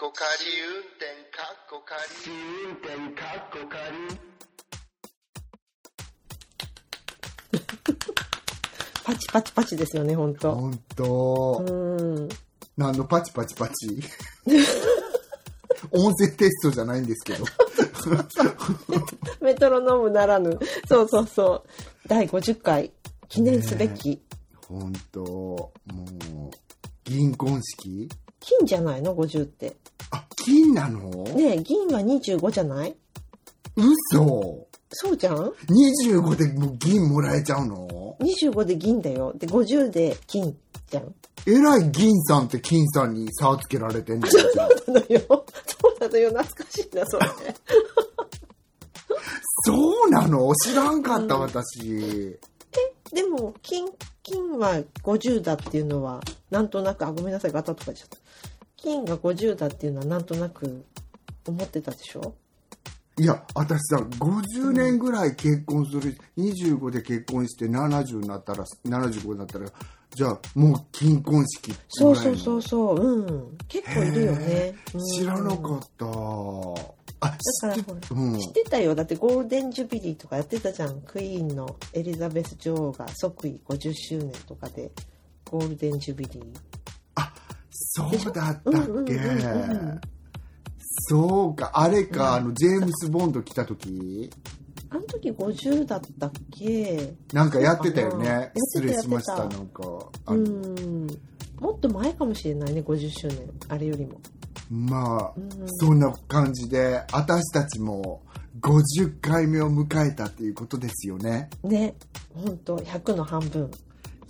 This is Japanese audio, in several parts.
こ仮運転かっこ仮運転かっこ仮パチパチパチですよね、本当ほんと。うん。何のパチパチパチ？音声テストじゃないんですけど。メトロノームならぬ。そうそうそう。第50回、記念すべき。ほんと。もう、銀婚式？金じゃないの ?50 って。あ、金なの？ねえ、銀は25じゃない？嘘そうじゃん ?25 で銀もらえちゃうの ?25 で銀だよ。で、50で金じゃん。えらい銀さんって金さんに差をつけられてんだよ。そうなのよ。そうなのよ。懐かしいな、それ。そうなの？知らんかった、私。でも、金、金は50だっていうのは、なんとなく、あ、ごめんなさい、ガタとかちゃった。金が50だっていうのは、なんとなく思ってたでしょ？いや、私さ、50年ぐらい結婚する、25で結婚して70になったら、75になったら、じゃあもう金婚式そうそうそうそう、うん。結構いるよね。うん知らなかった。あ、だからほら、うん。知ってたよ。だってゴールデンジュビリーとかやってたじゃん。クイーンのエリザベス女王が即位50周年とかで、ゴールデンジュビリー。そうだったっうんうんうんけうんそうか、あれか、あの、ジェームス・ボンド来た時？あの時50だったっけ？なんかやってたよね。失礼しました、なんか。あうのん。もっと前かもしれないね、50周年。あれよりも。まあ、うんそんな感じで、私たちも50回目を迎えたっていうことですよね。ね。ほんと、100の半分。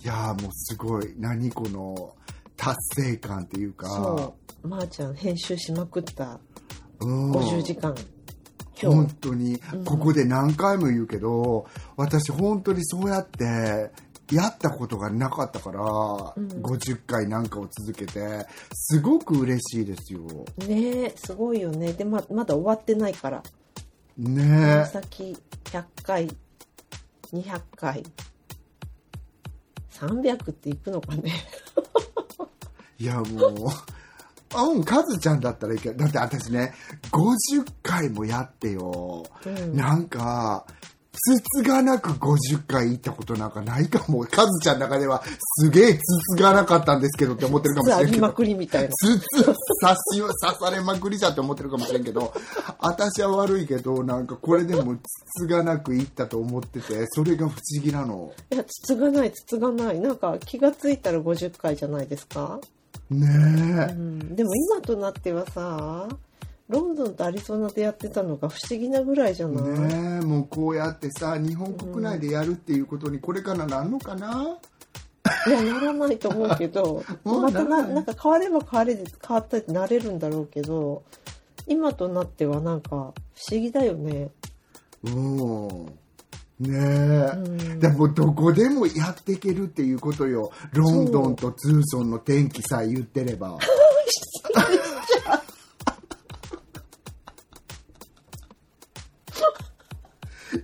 いやーもうすごい、何この達成感っていうか、そう。まー、ちゃん編集しまくったうん50時間。今本日。当にうんここで何回も言うけど、私本当にそうやってやったことがなかったから、ん50回なんかを続けてすごく嬉しいですよねえ、すごいよね。で、ま、まだ終わってないから。ね先100回、200回、300っていくのかね。いやもうあうんカズちゃんだったらいいけどだって私ね50回もやってよ、うんなんかつつがなく50回行ったことなんかないかもカズちゃんの中ではすげえつつがなかったんですけどって思ってるかもしれんけどまくりみたいな。つつ刺し刺されまくりじゃって思ってるかもしれんけど私は悪いけどなんかこれでもつつがなくいったと思っててそれが不思議なのいや、つつがない、つつがない。なんか気がついたら50回じゃないですか？うねん、でも今となってはさ、ロンドンとアリゾナでやってたのが不思議なぐらいじゃえない、ねえもうこうやってさ日本国内でやるっていうことにこれからなんのかな、いや、ならないと思うけど、もうまたな、なんか変われば変われで変わったってなれるんだろうけど、今となってはなんか不思議だよね。う。んねえ、うん。でもどこでもやっていけるっていうことよ。ロンドンとツーソンの天気さえ言ってれば。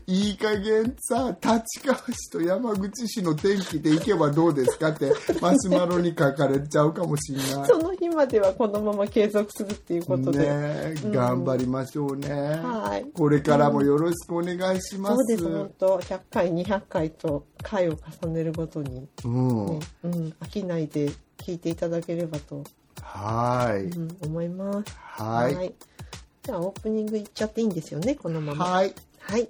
いい加減さ立川市と山口市の天気で行けばどうですかってマシュマロに書かれちゃうかもしれない。その日まではこのまま継続するっていうことで。ねえ頑張りましょうね、はい。これからもよろしくお願いします、そうです、本当。100回、200回と回を重ねるごとに、うん。ねうん、飽きないで聞いていただければと、はい、うん、思います。はい。じゃあオープニングいっちゃっていいんですよね、このまま。はい。はい。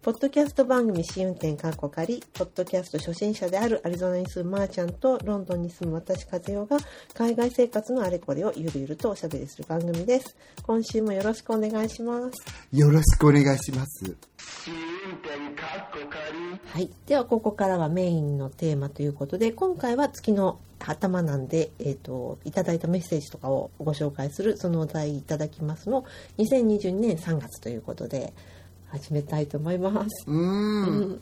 ポッドキャスト番組試運転かっこ仮、ポッドキャスト初心者であるアリゾナに住むまーちゃんとロンドンに住む私和代が海外生活のあれこれをゆるゆるとおしゃべりする番組です。今週もよろしくお願いします。よろしくお願いします試運転かっこ仮はい。では、ここからはメインのテーマということで、今回は月の頭なんで、えっ、と、いただいたメッセージとかをご紹介する、そのお題いただきますの、2022年3月ということで、始めたいと思います。うーん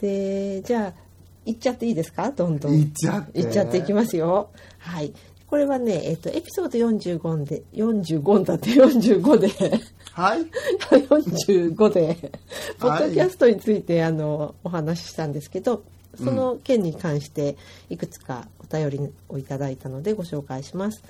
で、じゃあ、行っちゃっていいですか？どんどん。行っちゃって行っちゃっていきますよ。はい。これはね、えっ、と、エピソード45で、45だって45で、はい 45で、ポッドキャストについて、あの、お話ししたんですけど、その件に関していくつかお便りをいただいたのでご紹介します。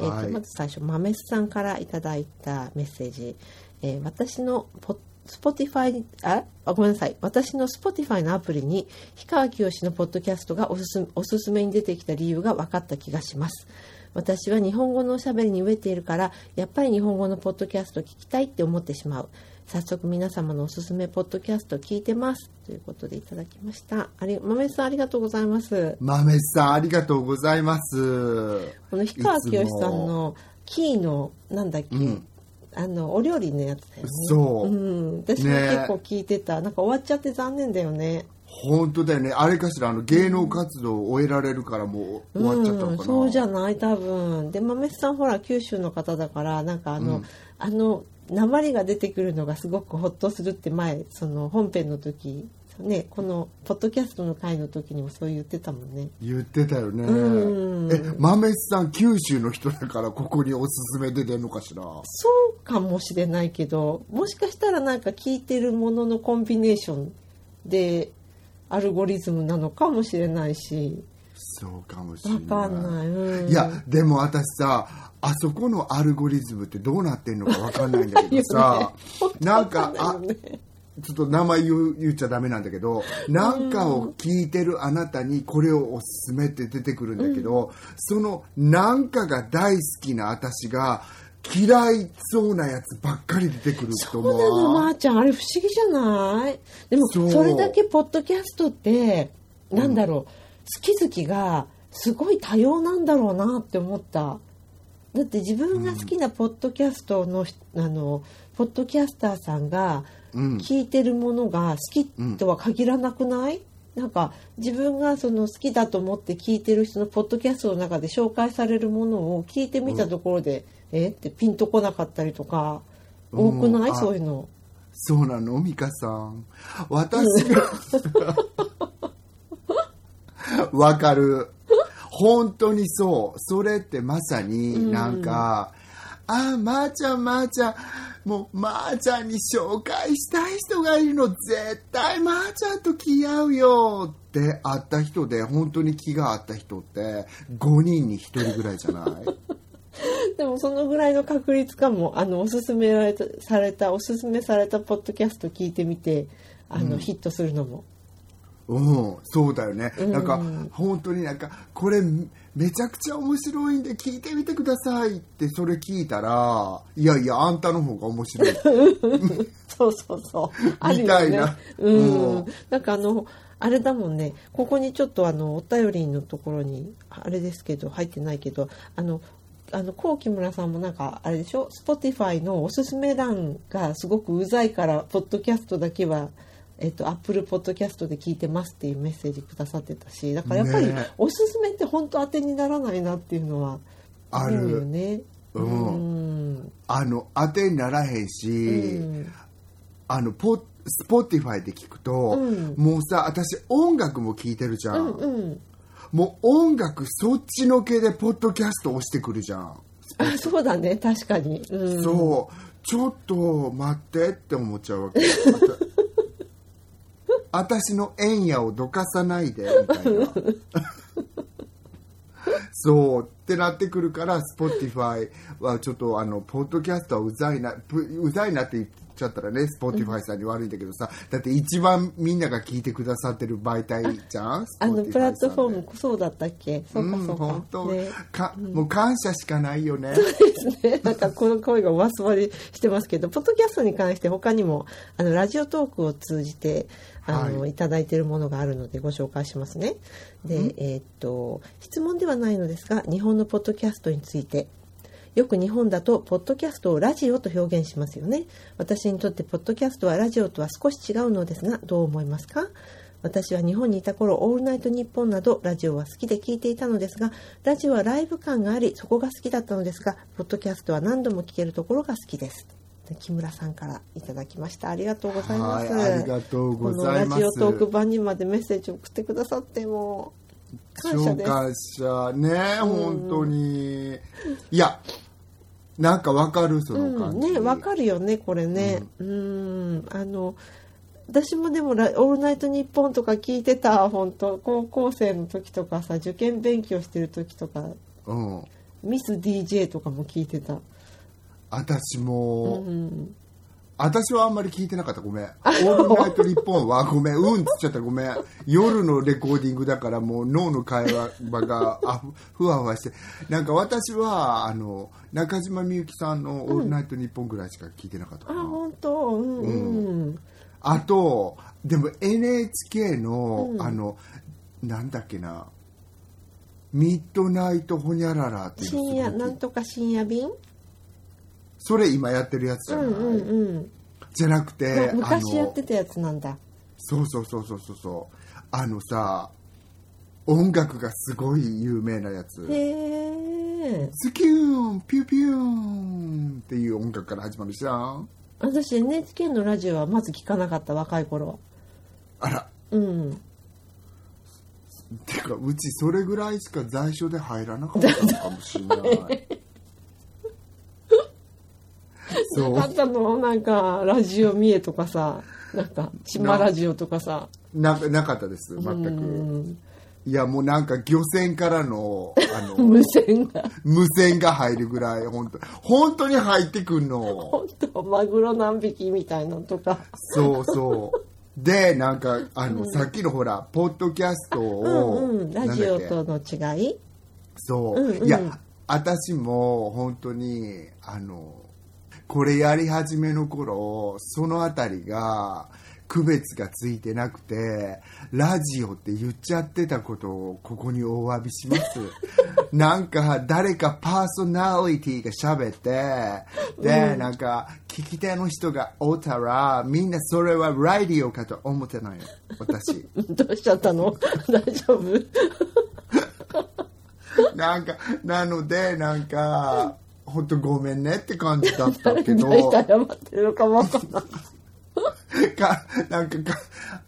えーとはいまず最初マメスさんからいただいたメッセージ、えー私のポ Spotify ああごめんなさい。私の Spotify のアプリに氷川きよしのポッドキャストがおすすおすすめに出てきた理由が分かった気がします。私は日本語のおしゃべりに飢えているからやっぱり日本語のポッドキャスト聞きたいって思ってしまう。早速皆様のおすすめポッドキャスト聞いてます。ということでいただきました。あり豆さんありがとうございます。豆さんありがとうございます。この氷川きよしさんのキーのなんだっけ、うんあのお料理のやつだよね。そう。うん、私もね。結構聞いてた、なんか終わっちゃって残念だよね。本当だよね。あれかしらあの芸能活動を終えられるからもう終わっちゃったのかな、うん、そうじゃない多分。で豆さんほら九州の方だからなんかあの、うん。あの鉛が出てくるのがすごくホッとするって前その本編の時ねこのポッドキャストの回の時にもそう言ってたもんね。言ってたよね。うん。え豆さん九州の人だからここにおすすめ出てんのかしら？そうかもしれないけどもしかしたらなんか聞いてるもののコンビネーションでアルゴリズムなのかもしれないし。そうかもしれわない。かんない、うん、いやでも私さあそこのアルゴリズムってどうなってんのかわかんないんだけどさ なんかねちょっと名前言う言っちゃダメなんだけどなんかを聞いてるあなたにこれをおすすめって出てくるんだけど、そのなんかが大好きな私が嫌いそうなやつばっかり出てくると思そうなのまうーちゃん。あれ不思議じゃない？でもそれだけポッドキャストってなんだろう、好き好きがすごい多様なんだろうなって思った。だって自分が好きなポッドキャストの,、あのポッドキャスターさんがうん。聞いてるものが好きとは限らなくない、なんか自分がその好きだと思って聞いてる人のポッドキャストの中で紹介されるものを聞いてみたところで、え？ってピンとこなかったりとか多くない、うんあそういうの。そうなの？美香さん。私が。わかる。本当にそう。それってまさになんか、ああまー、ちゃんまー、ちゃんもうまー、ちゃんに紹介したい人がいるの絶対まー、ちゃんと気合うよって会った人で本当に気が合った人って5人に1人ぐらいじゃない？でもそのぐらいの確率かもあのおすすめられたされたおすすめされたポッドキャスト聞いてみてあの、ヒットするのも。うん、そうだよね、うんなん。か本当になんかこれめちゃくちゃ面白いんで聞いてみてくださいってそれ聞いたらいやいやあんたの方が面白い そうそうそう。みたいなうん。うんなんかあの、あれだもんね、ここにちょっとあの、お便りのところに、あれですけど、入ってないけど、あの、あの、こう木村さんもなんか、あれでしょ ?Spotify のおすすめ欄がすごくうざいから、ポッドキャストだけは、えっと、Apple ポッドキャストで聞いてますっていうメッセージくださってたし、だからやっぱりね、おすすめって本当当てにならないなっていうのは、ある。るよね。うん。うん。あの当てにならへんし、うん。あのポ Spotify で聞くと、うん。もうさ私音楽も聞いてるじゃん、うんうん。もう音楽そっちのけでポッドキャスト押してくるじゃん、あそうだね。確かに、うん、そう。ちょっと待ってって思っちゃうわけ 私のエンヤをどかさないでみたいな。そうってなってくるから Spotify はちょっとあのポッドキャストはうざいなぷうざいなって言っちゃったらね Spotify さんに悪いんだけどさ、だって一番みんなが聞いてくださってる媒体じゃん？あのプラットフォームそうだったっけ？そうかうんそうか、本当、ね。かもう感謝しかないよね。ですねなんかこの声がおわすわりしてますけどポッドキャストに関して他にもあのラジオトークを通じてあの、はいい、ただいているものがあるのでご紹介しますね。で、えーっと質問ではないのですが日本のポッドキャストについて。よく日本だとポッドキャストをラジオと表現しますよね。私にとってポッドキャストはラジオとは少し違うのですがどう思いますか？私は日本にいた頃「オールナイトニッポン」などラジオは好きで聞いていたのですがラジオはライブ感がありそこが好きだったのですがポッドキャストは何度も聞けるところが好きです木村さんからいただきました。ありがとうございます。はいありがとうございます。このラジオトーク版にまでメッセージを送ってくださってもう感謝です。超感謝。ね本当に。いやなんかわかるそのうん感じ、ねわかるよねこれね。うん。あの私もでもラ「オールナイトニッポン」とか聞いてた本当。高校生の時とかさ受験勉強してる時とかうん。ミス DJ とかも聞いてた、私うも、ん、私はあんまり聞いてなかった。ごめん「オールナイトニッポン」はごめん。うんっつっちゃった。ごめん。夜のレコーディングだからもう脳の会話が あふふわふわして。なんか私はあの中島みゆきさんの「オールナイトニッポン」ぐらいしか聞いてなかったかな、あ本当？うんうん、あとでも NHK の、うん。あのなんだっけな。ミッドナイトホニャララっていうの深夜なんとか深夜便？それ今やってるやつじゃない、うんうんうん。じゃなくてま昔やってたやつなんだ。そうそうそうそうそうそう。あのさ音楽がすごい有名なやつ。へえ。スキューンピューピューンっていう音楽から始まるじゃん。私 NHK のラジオはまず聞かなかった若い頃。はあら。うん。てかうちそれぐらいしか在所で入らなかったのかもしれない そう。あったのなんかラジオ三重とかさなんか島ラジオとかさ。ななかったです全うくん。いやもうなんか漁船からのあの 無線が。無線が入るぐらい本当本当に入ってくんの。本当マグロ何匹みたいなのとか。そうそう。でなんかあの、さっきのほらポッドキャストうを、んうん。ラジオとの違い？そう、うんうん。いや私も本当にあのこれやり始めの頃そのあたりが区別がついてなくてラジオって言っちゃってたことをここにお詫びします。なんか誰かパーソナリティが喋ってで、なんか聞き手の人がおったらみんなそれはラディオかと思ってないよ私。どうしちゃったの？大丈夫？なんか、なので、なんか、本当ごめんねって感じだったけど、誰謝ってるのかわかんないか、なんかか、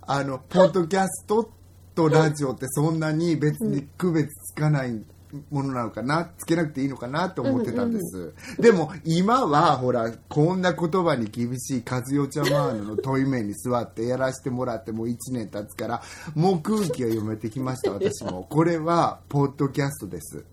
あの、ポッドキャストとラジオってそんなに別に区別つかないものなのかな、つけなくていいのかなと思ってたんです。でも、今は、ほら、こんな言葉に厳しい和代ちゃんマーヌの問い面に座ってやらせてもらってもう1年経つから、もう空気が読めてきました、私も。これは、ポッドキャストです。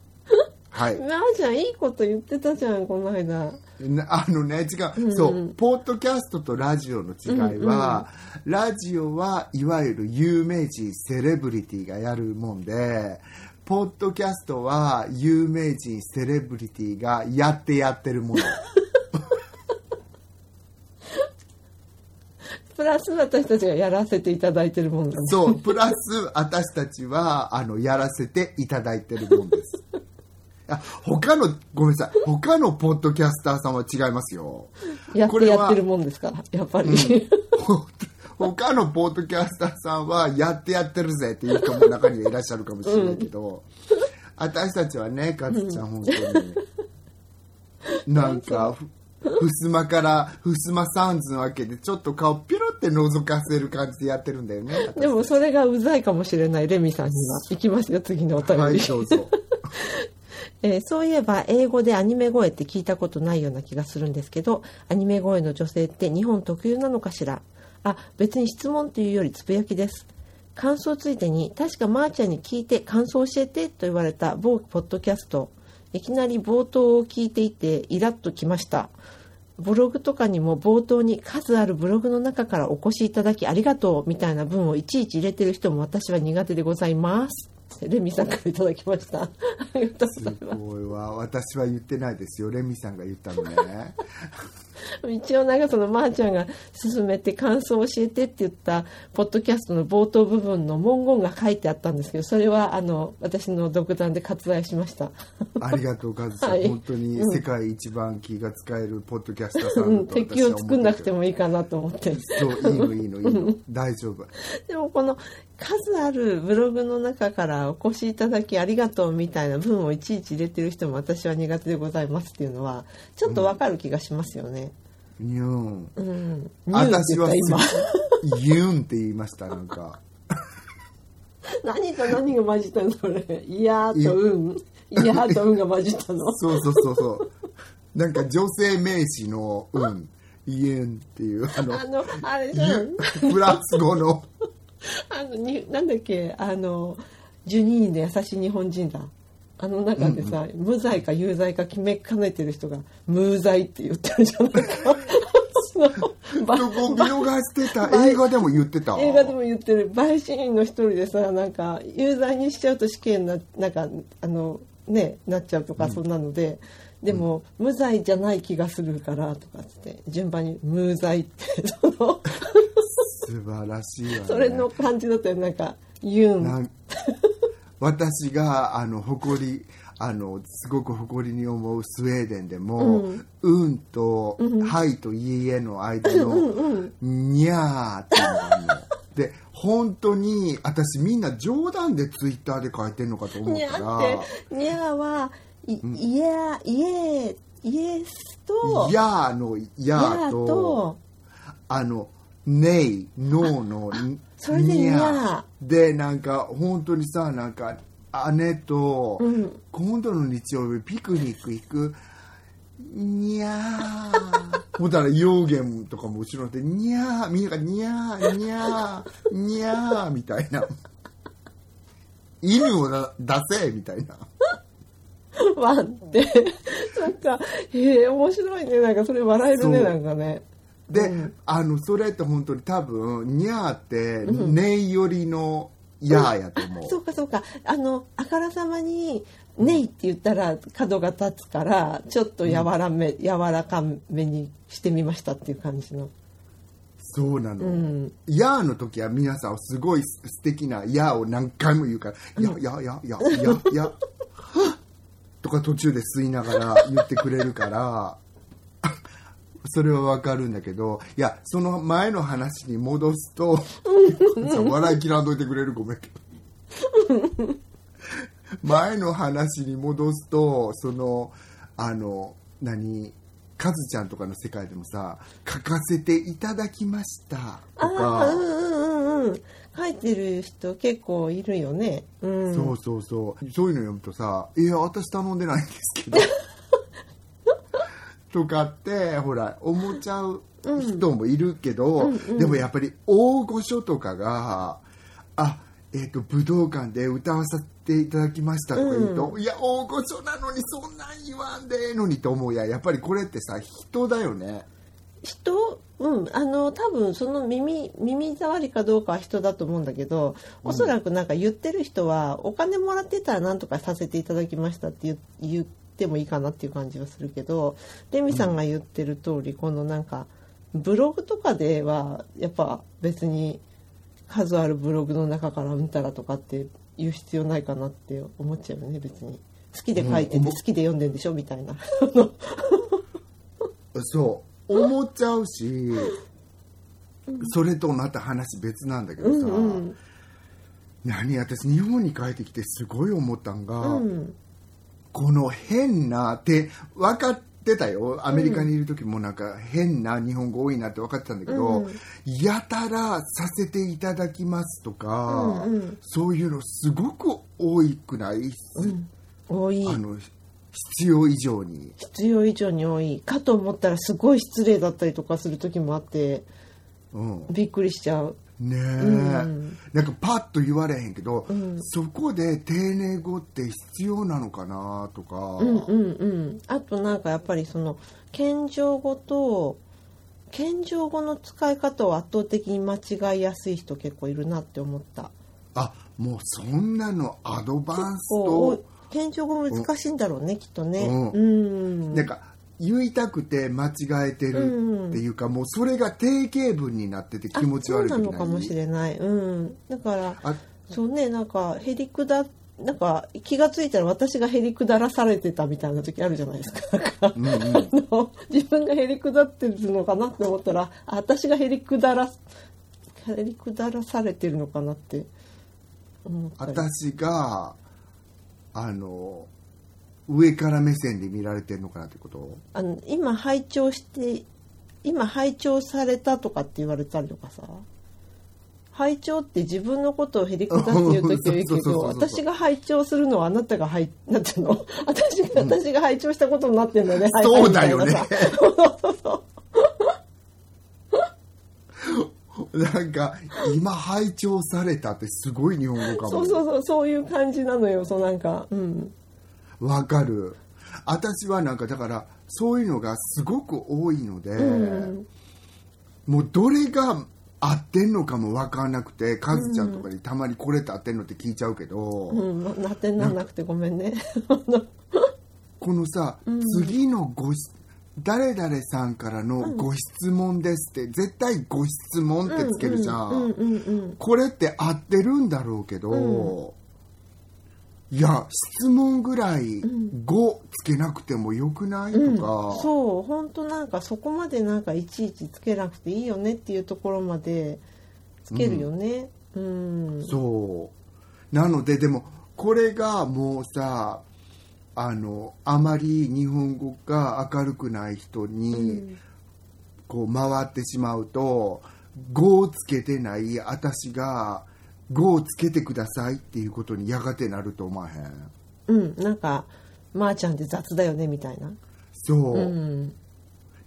はい。なあちゃんいいこと言ってたじゃんこの間。な あのね違う、そう。ポッドキャストとラジオの違いは、ラジオはいわゆる有名人セレブリティがやるもんでポッドキャストは有名人セレブリティがやってやってるもの。プラス私たちがやらせていただいてるもんだね。そう。プラス私たちはあのやらせていただいてるもんです あ他のごめんなさい。他のポッドキャスターさんは違いますよ。やっこれはてやってるもんですか？らやっぱり、ほ他のポッドキャスターさんはやってやってるぜっていう人も中にはいらっしゃるかもしれないけど、私たちはねカズちゃん本当に。なんかふふすまからふすまサンズのわけでちょっと顔ピロって覗かせる感じでやってるんだよねでもそれがうざいかもしれないレミさんには。いきますよ次のお便り、はいどうぞえーそういえば英語でアニメ声って聞いたことないような気がするんですけどアニメ声の女性って日本特有なのかしら？あ別に質問というよりつぶやきです。感想ついてに確かまーちゃんに聞いて感想教えてと言われた某ポッドキャスト。いきなり冒頭を聞いていてイラッときました。ブログとかにも冒頭に数あるブログの中からお越しいただきありがとうみたいな文をいちいち入れてる人も私は苦手でございます。レミさんからいただきました。ありがとうございすますごいわ。私は言ってないですよ。レミさんが言ったのね。一応なんかそのまーちゃんが勧めて感想を教えてって言ったポッドキャストの冒頭部分の文言が書いてあったんですけどそれはあの私の独断で割愛しました。ありがとうカズちゃん、はい。本当に世界一番気が使えるポッドキャスターさうんんだと私は思ってる。敵を作んなくてもいいかなと思って。そういいのいいのいいの。大丈夫。でもこの数あるブログの中からお越しいただきありがとうみたいな文をいちいち入れてる人も私は苦手でございますっていうのはちょっとわかる気がしますよね。うん。ニューって私は今？ユーンって言いましたなんか 何と何が混じったのそれ？いやーとうん。いやーとうんが混じったの？そうそうそうそうなんか女性名詞の「うん」イエンっていうあのあのあれじゃんフランス語のあのになんだっけあの12人で優しい日本人だあの中でさ、無罪か有罪か決めかねてる人が無罪って言ってるじゃないか。見逃してた。映画でも言ってた。映画でも言ってる。陪審員の一人でさなんか有罪にしちゃうと死刑ななんかあのねなっちゃうとかそんなので、でも、無罪じゃない気がするからとかって順番に無罪ってその素晴らしいわね。それの感じだったよなんかユン私があの誇りあのすごく誇りに思うスウェーデンでも「うん」と「はい」と「いいえ」の間の「にゃー」っていうので本当に私みんな冗談でツイッターで書いてんのかと思っにゃたらにゃはいいやいえイエス「とやー」の「やー」やと。とあの「ねい」「ノー」の「それでにゃ。でなんか本当にさなんか姉と、うん。今度の日曜日ピクニック行く？にゃー。ほんだら幼言とかも後ろでにゃー。みんながにゃーにゃーにゃーみたいな。犬をな出せみたいな ワンって。なんかへえ面白いね。なんかそれ笑えるねそう。なんかね。で、うん。あのそれって本当に多分にゃーってねいよりのやーやと思う、そうかそうか。あのあからさまに「ねい」って言ったら角が立つからちょっと柔らめ、柔らかめにしてみましたっていう感じの。そうなの、うん。やーの時は皆さんすごい素敵なやーを何回も言うから、や、や、や、や、や、や、とか途中で吸いながら言ってくれるから、それはわかるんだけど、いや、その前の話に戻すと、笑い切らんといてくれるごめんけど。前の話に戻すと、その、あの、何、カズちゃんとかの世界でもさ、書かせていただきましたとか、うん。うんうんうん書いてる人結構いるよね。うん。そうそうそう。そういうの読むとさ「いや私頼んでないんですけど」とかってほら思っちゃう人もいるけど、でもやっぱり大御所とかが「あえっと武道館で歌わせていただきました」とか言うと「いや大御所なのにそんなん言わんでええのに」と思うややっぱりこれってさ人だよね。人？うん。あの多分その耳耳障りかどうかは人だと思うんだけどおそらくなんか言ってる人は、お金もらってたらなんとかさせていただきましたって言言ってもいいかなっていう感じはするけどレミさんが言ってる通り、このなんかブログとかではやっぱ別に数あるブログの中からうんたらとかって言う必要ないかなって思っちゃうよね別に。好きで書いてうん。て好きで読んでんでしょみたいな。そう思っちゃうし、それとまた話別なんだけどさ、うんうん何私日本に帰ってきてすごい思ったんが、うんこの変なって分かってたよ。アメリカにいる時もなんか変な日本語多いなって分かってたんだけど、うんやたらさせていただきますとか、うんうん。そういうのすごく多いくない、多い。あの必要以上に。必要以上に多いかと思ったらすごい失礼だったりとかする時もあってうん。びっくりしちゃう。ねえ、ん。なんかパッと言われへんけど、ん。そこで丁寧語って必要なのかなとか、うんうんうん。あとなんかやっぱりその謙譲語と謙譲語の使い方を圧倒的に間違いやすい人結構いるなって思った。あもうそんなのアドバンスと謙譲語難しいんだろうねきっとね。うん。うん。なんか言いたくて間違えてるっていうか、もうそれが定型文になってて気持ち悪い。あそう時なのかもしれない。うん。だからあそうねなんかへりくだなんか気が付いたら私がへりくだらされてたみたいな時あるじゃないですか。うんうん。あの自分がへりくだってるのかなって思ったらあ私がへりくだらへりくだらされてるのかなって思ったり。私があの上から目線で見られてるのかなってこと？あの今拝聴して今拝聴されたとかって言われたりとかさ。拝聴って自分のことをへりくだっていう時はいいけど私が拝聴するのはあなたが拝なんていうの？私が私が拝聴したことになってんだよね、そうだよね。そうそうそうなんか今拝聴されたってすごい日本語かも。そうそうそうそういう感じなのよ。そうなんかうん。わかる。私はなんかだからそういうのがすごく多いので、うん。もうどれが合ってんのかも分かんなくてカズちゃんとかにたまにこれって合ってんのって聞いちゃうけど、うんななってんなんなくてごめんね。このさ、次のごし誰々さんからのご質問ですって、絶対ご質問ってつけるじゃん,、うんうんうんこれって合ってるんだろうけど、いや質問ぐらい「語つけなくてもよくない、うん。とかそう本当なんかそこまでなんかいちいちつけなくていいよねっていうところまでつけるよね。うん。そう。なのででもこれがもうさあのあまり日本語が明るくない人にこう回ってしまうと「語をつけてない私が「語をつけてください」っていうことにやがてなると思わへん？うん。なんかまー、ちゃんって雑だよねみたいな。そう、うん。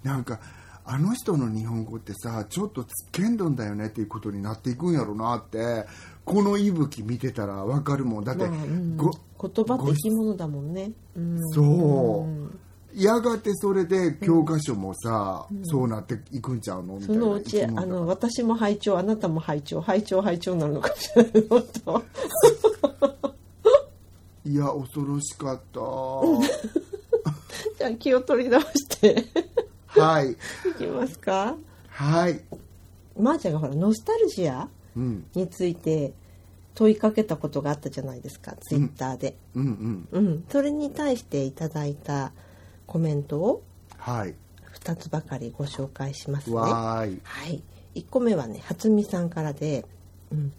なんかあの人の日本語ってさちょっとつっけんどんだよねっていうことになっていくんやろなってこの息吹見てたらわかるもん。だって、まあうん。ご言葉って生き物だもんね、うん、そう。うん。やがてそれで教科書もさ、そうなっていくんちゃうの？みたいなそのうちあの私も拝聴あなたも拝聴拝聴拝聴になるのかもしれな いや恐ろしかった。じゃあ気を取り直して。はい。いきますか。はい。まー、ちゃんがほらノスタルジア？うんについて問いかけたことがあったじゃないですかツイッターで、うんうん。うん。それに対していただいたコメントをはい。2つばかりご紹介しますね。わーい。はい、1個目はね初美さんからで、うん。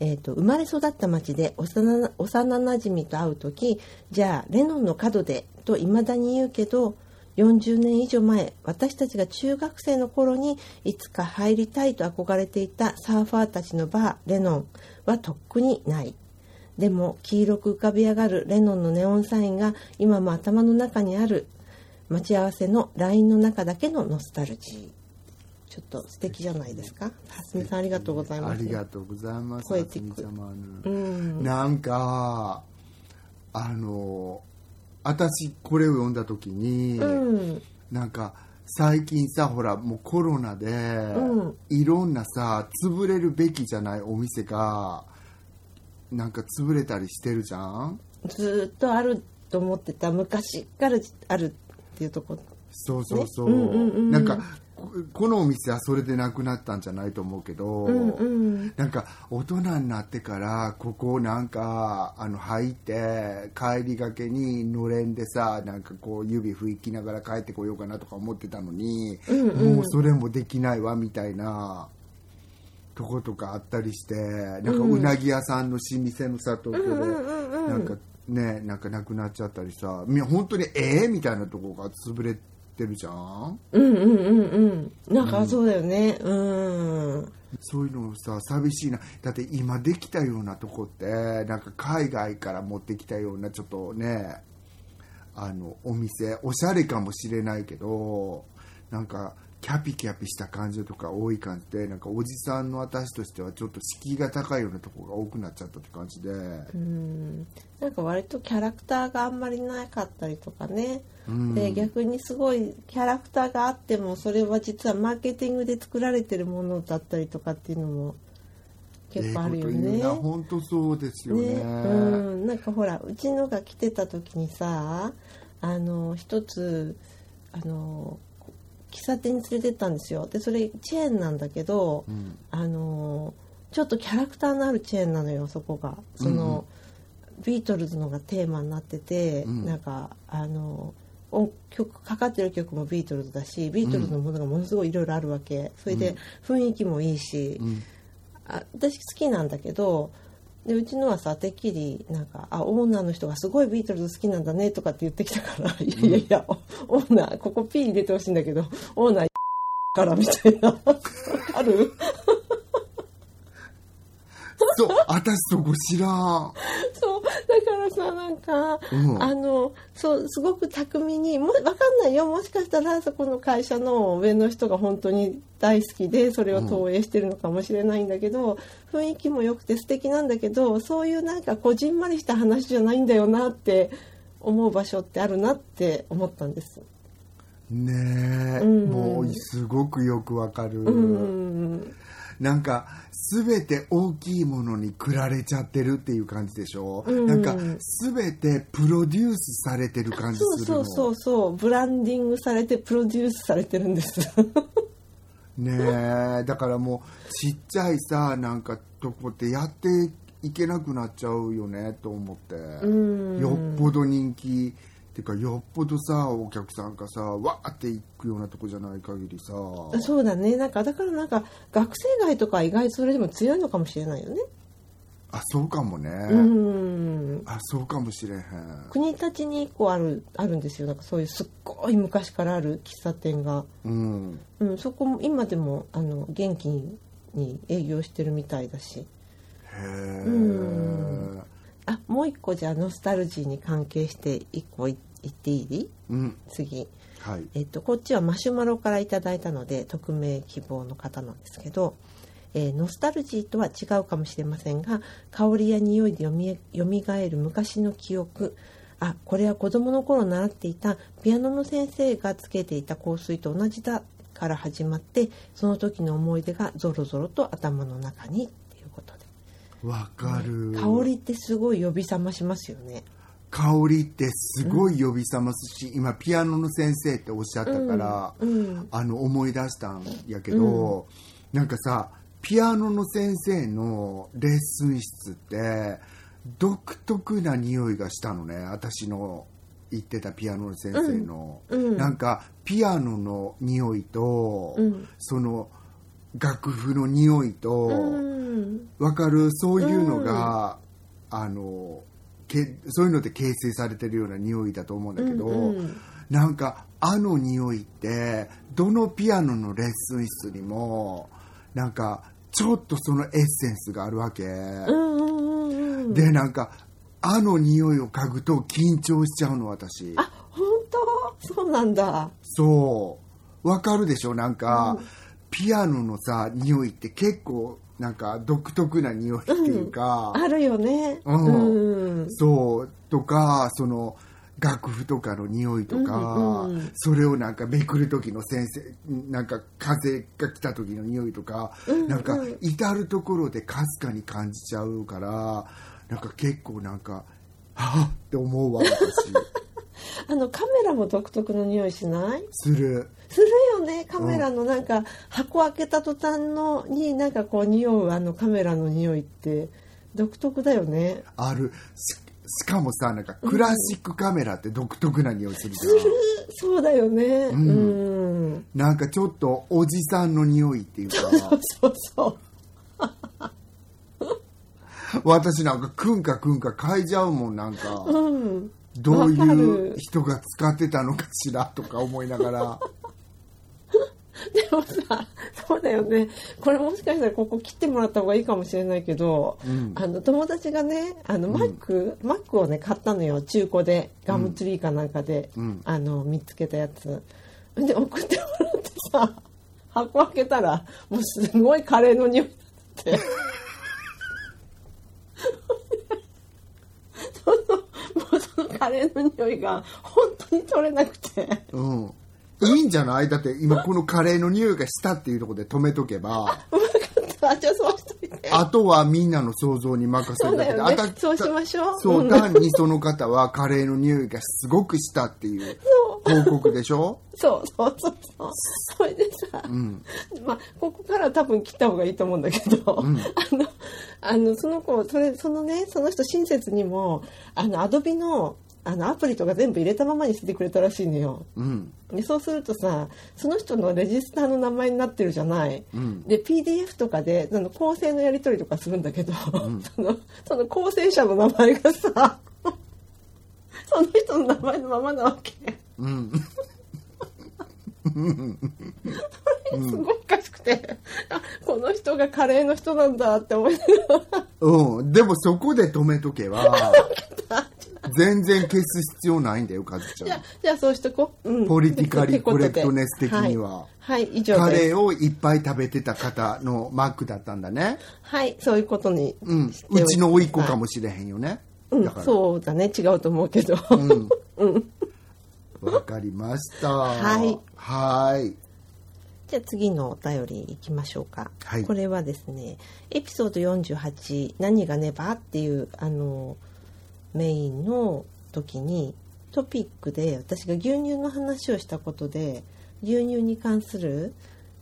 えー、と生まれ育った町で幼幼なじみと会う時じゃあレノンの角でと未だに言うけど40年以上前私たちが中学生の頃にいつか入りたいと憧れていたサーファーたちのバーレノンはとっくにない。でも黄色く浮かび上がるレノンのネオンサインが今も頭の中にある。待ち合わせの LINE の中だけのノスタルジー。ちょっと素敵じゃないですか？はすみさんありがとうございます。ありがとうございます。ポエティックあつみちゃまうぬん。なんかあの私これを読んだ時に、うん。なんか最近さほらもうコロナで、ん。いろんなさ潰れるべきじゃないお店がなんか潰れたりしてるじゃん？ずーっとあると思ってた。昔からあるっていうとこそうそうそう,、ねうんうんうん。なんかここのお店はそれでなくなったんじゃないと思うけど、うんうん。なんか大人になってからここなんかあの入って帰りがけにのれんでさなんかこう指拭きながら帰ってこようかなとか思ってたのに、うんうん。もうそれもできないわみたいなとことかあったりしてなんかうなぎ屋さんの老舗のさ東京でなんかねなんかなくなっちゃったりさみ本当にええみたいなとこが潰れてるじゃん？うんうんうんうん。なんかそうだよね。うん。そういうのさ寂しいな。だって今できたようなとこってなんか海外から持ってきたようなちょっとねあのお店おしゃれかもしれないけどなんかキャピキャピした感じとか多い感じでなんかおじさんの私としてはちょっと敷居が高いようなとこが多くなっちゃったって感じで、うん。なんか割とキャラクターがあんまりなかったりとかね、うんで逆にすごいキャラクターがあってもそれは実はマーケティングで作られてるものだったりとかっていうのも結構あるよね。本当そうですよね。ね、うん、なんかほらうちのが来てた時にさあの一つあの喫茶店に連れてったんですよ。でそれチェーンなんだけど、うん。あのちょっとキャラクターのあるチェーンなのよそこが。その、ビートルズのがテーマになってて、うん。なんかあの音曲かかってる曲もビートルズだしビートルズのものがものすごいいろいろあるわけ。それで雰囲気もいいし、うん。あ私好きなんだけどでうちのはさてっきりなんかあオーナーの人がすごいビートルズ好きなんだねとかって言ってきたからいやいやいや、オーナーここ P 入れてほしいんだけどオーナーからみたいな。ある？そう私そこ知らん。そうだからさなんか、うん。あのそうすごく巧みにもわかんないよもしかしたらそこの会社の上の人が本当に大好きでそれを投影してるのかもしれないんだけど、雰囲気も良くて素敵なんだけどそういうなんかこじんまりした話じゃないんだよなって思う場所ってあるなって思ったんです。ねえ、うん。もうすごくよくわかる、うん。なんか全て大きいものにくられちゃってるっていう感じでしょ、うん。なんか全てプロデュースされてる感じそうするの。そうそうそうブランディングされてプロデュースされてるんです。ねえ。だからもうちっちゃいさなんかとこってやっていけなくなっちゃうよねと思って、ん。よっぽど人気っていうかよっぽどさお客さんがさわーって行くようなとこじゃない限りさ。そうだね。なんかだからなんか学生街とか意外とそれでも強いのかもしれないよね。あそうかもね、うん。あそうかもしれへん。国立に1個あるあるんですよ。なんかそういうすっごい昔からある喫茶店が、うん。うん、そこも今でもあの元気に営業してるみたいだし。へえうん。あもう一個じゃあノスタルジーに関係して一個い言っていい？うん。次、はい。えっと、こっちはマシュマロからいただいたので匿名希望の方なんですけど、えーノスタルジーとは違うかもしれませんが香りや匂いでよみよみがえる昔の記憶。あこれは子供の頃習っていたピアノの先生がつけていた香水と同じだから始まってその時の思い出がぞろぞろと頭の中にっていうことで。わかる。香りってすごい呼び覚ましますよね。香りってすごい呼び覚ますし、今ピアノの先生っておっしゃったから、うんあの思い出したんやけど、なんかさピアノの先生のレッスン室って独特な匂いがしたのね私の行ってたピアノの先生の、うん。うん。なんかピアノの匂いと、うん。その楽譜の匂いと、うん。わかる？そういうのが、あのけそういうので形成されてるような匂いだと思うんだけど、うんうん。なんかあの匂いってどのピアノのレッスン室にもなんかちょっとそのエッセンスがあるわけ、うんうんうんうん。でなんかあの匂いを嗅ぐと緊張しちゃうの私。あ本当？そうなんだ。そう。わかるでしょ？なんか、ピアノのさ匂いって結構なんか独特な匂いっていうか、あるよね。うん。うん。そう。とかその楽譜とかの匂いとか、うんうんそれをなんかめくる時の先生なんか風が来た時の匂いとか、うんうん。なんか至る所でかすかに感じちゃうからなんか結構なんかはっって思うわ私あのカメラも独特の匂いしない？する。するよね。カメラのなんか箱開けた途端のになんかこう匂うあのカメラの匂いって独特だよね。ある。ししかもさなんかクラシックカメラって独特な匂いするじゃん、そうだよね。ん。うん。なんかちょっとおじさんの匂いっていうか。そうそう 私なんかくんかくんか嗅いじゃうもんなんか。うんどういうる人が使ってたのかしらとか思いながら。でもさそうだよね。これもしかしたらここ切ってもらった方がいいかもしれないけど、うん。あの友達がねあのマック、マックをね買ったのよ。中古でガムツリーかなんかで、うん。あの見つけたやつ。で送ってもらってさ箱開けたらもうすごいカレーの匂いだってそのカレーの匂いが本当に取れなくて。うんいいんじゃない？だって今このカレーの匂いがしたっていうところで止めとけばあじゃあそうしといて。あとはみんなの想像に任せそうるだけでだよねあた。そうしましょう。そう、ん単にその方はカレーの匂いがすごくしたっていう報告でしょ？そうそうそうそう。それでさ、うんまあここから多分切った方がいいと思うんだけど、あのあのその子それそのねその人親切にもあのアドビのあのアプリとか全部入れたままにしてくれたらしいのよ。うん。でそうするとさその人のレジスターの名前になってるじゃない、うん。で PDF とかでその構成のやり取りとかするんだけど、そのその構成者の名前がさ その人の名前のままなわけ。うん。すごいおかしくててあこの人がカレーの人なんだって思いながら。うん。でもそこで止めとけば、全然消す必要ないんだよ、カズちじゃあゃん。じゃあそうしとこう、うん、ポリティカリ コレクトネス的にははい、はい以上カレーをいっぱい食べてた方のマークだったんだね。はいそういうことにうんうちの甥っ子かもしれへんよね。うんだから。そうだね違うと思うけど、うん。わかりました。はい。はい。じゃあ次のお便りいきましょうか、はいこれはですねエピソード48「何がねば?」っていうあのメインの時にトピックで私が牛乳の話をしたことで牛乳に関する、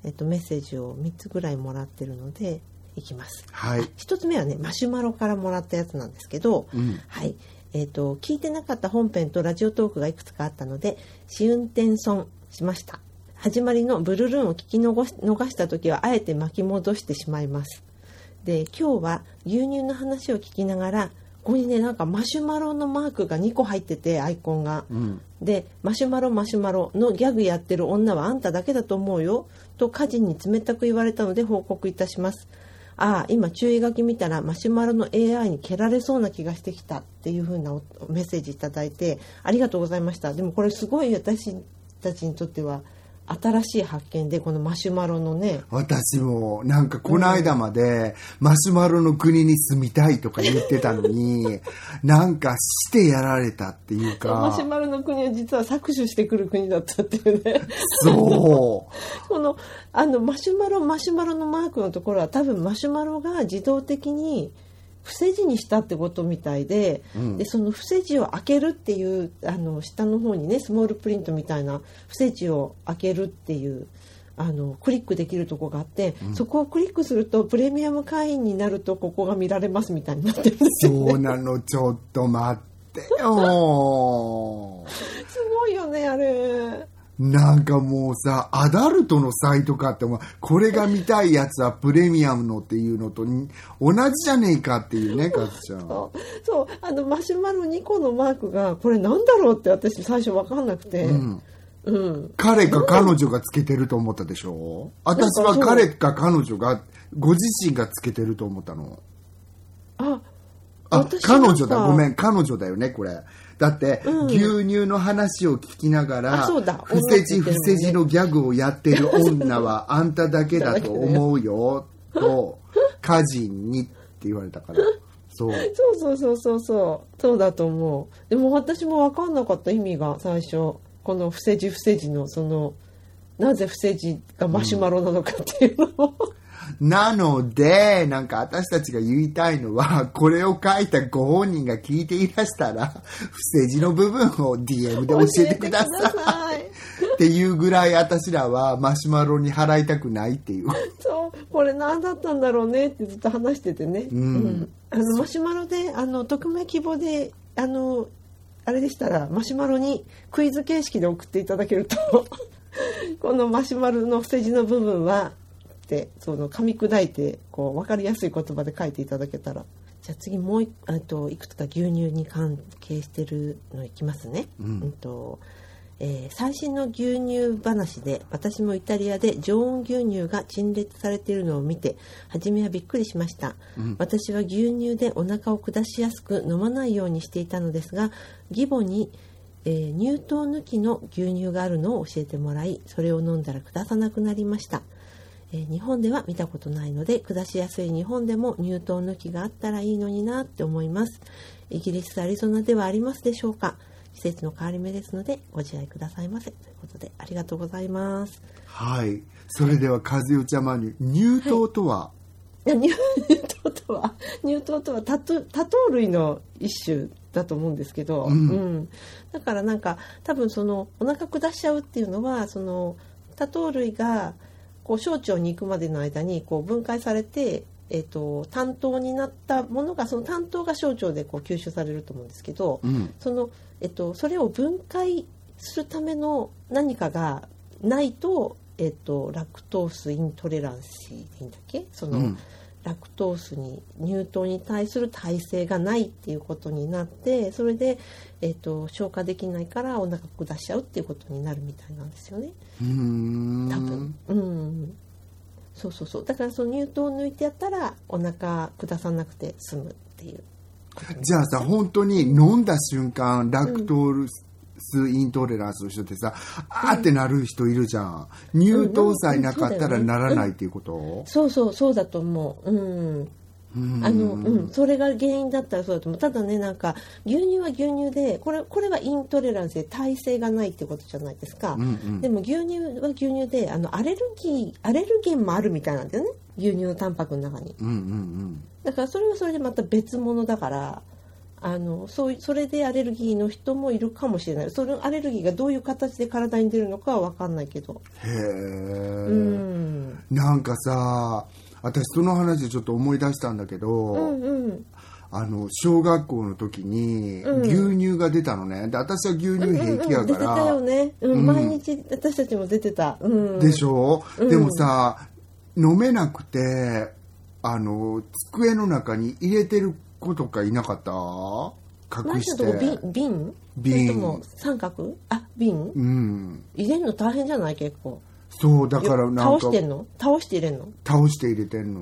えっと、メッセージを3つぐらいもらってるのでいきます。はい。1つ目はねマシュマロからもらったやつなんですけど、うんはいえー、と聞いてなかった本編とラジオトークがいくつかあったので試運転損しました始まりのブルルーンを聞き逃し逃した時はあえて巻き戻してしまいますで今日は牛乳の話を聞きながらここにねなんかマシュマロのマークが2個入っててアイコンが、うん。で「マシュマロマシュマロ」のギャグやってる女はあんただけだと思うよと家人に冷たく言われたので報告いたします。ああ今注意書き見たらマシュマロの AI に蹴られそうな気がしてきたっていう風なおメッセージいただいてありがとうございました。でもこれすごい私たちにとっては新しい発見でこのマシュマロのね。私もなんかこの間までマシュマロの国に住みたいとか言ってたのに なんかしてやられたっていうか。マシュマロの国は実は搾取してくる国だったっていうね。そ このあのマシュマロマシュマロのマークのところは多分マシュマロが自動的に伏せ字にしたってことみたいで,、うん。でその伏せ字を開けるっていうあの下の方にねスモールプリントみたいな伏せ字を開けるっていうあのクリックできるとこがあって、そこをクリックするとプレミアム会員になるとここが見られますみたいになってるんですうそうなのちょっと待ってよ。すごいよねあれ。なんかもうさアダルトのサイトかってお前これが見たいやつはプレミアムのっていうのとに同じじゃねえかっていうねカズちゃんそうそうあのマシュマロ2個のマークがこれなんだろうって私最初分かんなくて、うん。うん、彼か彼女がつけてると思ったでしょ？私は彼か彼女がご自身がつけてると思ったの。ああ私彼女だ。ごめん彼女だよねこれだって、うん。牛乳の話を聞きながら伏せ字伏せ字のギャグをやってる女はあんただけだと思うよと家人にって言われたから。そう。そうそうそうそうそう。そうだと思う。でも私も分かんなかった意味が最初。この伏せ字伏せ字のそのなぜ伏せ字がマシュマロなのかっていうのを、なので、なんか私たちが言いたいのは、これを書いたご本人が聞いていらしたら、不正字の部分を DM で教えてください。っていうぐらい私らはマシュマロに払いたくないっていう。そうこれ何だったんだろうねってずっと話しててね、んあのマシュマロであの匿名希望であのあれでしたらマシュマロにクイズ形式で送っていただけると このマシュマロの伏せ字の部分はってその噛み砕いてこう分かりやすい言葉で書いていただけたら。じゃあ次もういあといくつか牛乳に関係してるのいきますね。うん。とえー最新の牛乳話で私もイタリアで常温牛乳が陳列されているのを見て初めはびっくりしました、私は牛乳でお腹を下しやすく飲まないようにしていたのですが義母に、えー乳糖抜きの牛乳があるのを教えてもらいそれを飲んだら下さなくなりましたえー日本では見たことないので下しやすい日本でも乳糖抜きがあったらいいのになって思います。イギリスアリゾナではありますでしょうか？季節の変わり目ですのでご自愛くださいませ。ということでありがとうございます。はい。それでは、和代ちゃまに、乳糖とは、い。や乳糖とは乳糖とは多糖類の一種だと思うんですけど、うん。だからなんか多分そのお腹下しちゃうっていうのはその多糖類がこう小腸に行くまでの間にこう分解されて、えっと担当になったものがその担当が小腸でこう吸収されると思うんですけど、うん。その、えっと、それを分解するための何かがないと、えっと、ラクトースイントレランシーでいいんだっけ？その、うんラクトースに乳糖に対する耐性がないっていうことになってそれで、えっと、消化できないからお腹下しちゃうっていうことになるみたいなんですよねうーん。多分。うんそうそうそうだからその乳糖を抜いてやったらお腹下さなくて済むっていうじゃあさ本当に飲んだ瞬間ラクトースイントレランスの人ってさ、あーってなる人いるじゃん。乳糖さえなかったらならないっていうこと、そうそうそうだと思う。うん。うん。あのうん、それが原因だったらそうだと思う。ただねなんか牛乳は牛乳でこれこれはイントレランスで耐性がないってことじゃないですか、うんうん。でも牛乳は牛乳であのアレルギーアレルゲンもあるみたいなんだよね。牛乳のタンパクの中に。うんうん。だからそれはそれでまた別物だからあのそういそれでアレルギーの人もいるかもしれない。そのアレルギーがどういう形で体に出るのかは分かんないけど。へえ、うん。なんかさ私その話でちょっと思い出したんだけど、うんうん。あの小学校の時にうん。牛乳が出たのね。で私は牛乳平気や出てたから、よね、うん。うん。毎日私たちも出てた、うん、でしょ、うん。でもさ飲めなくてあの机の中に入れてる子とかいなかった？隠して。瓶瓶三角？あ瓶うん。入れんの大変じゃない？結構。そうだからなんか。倒してんの？倒して入れんの？倒して入れてんの。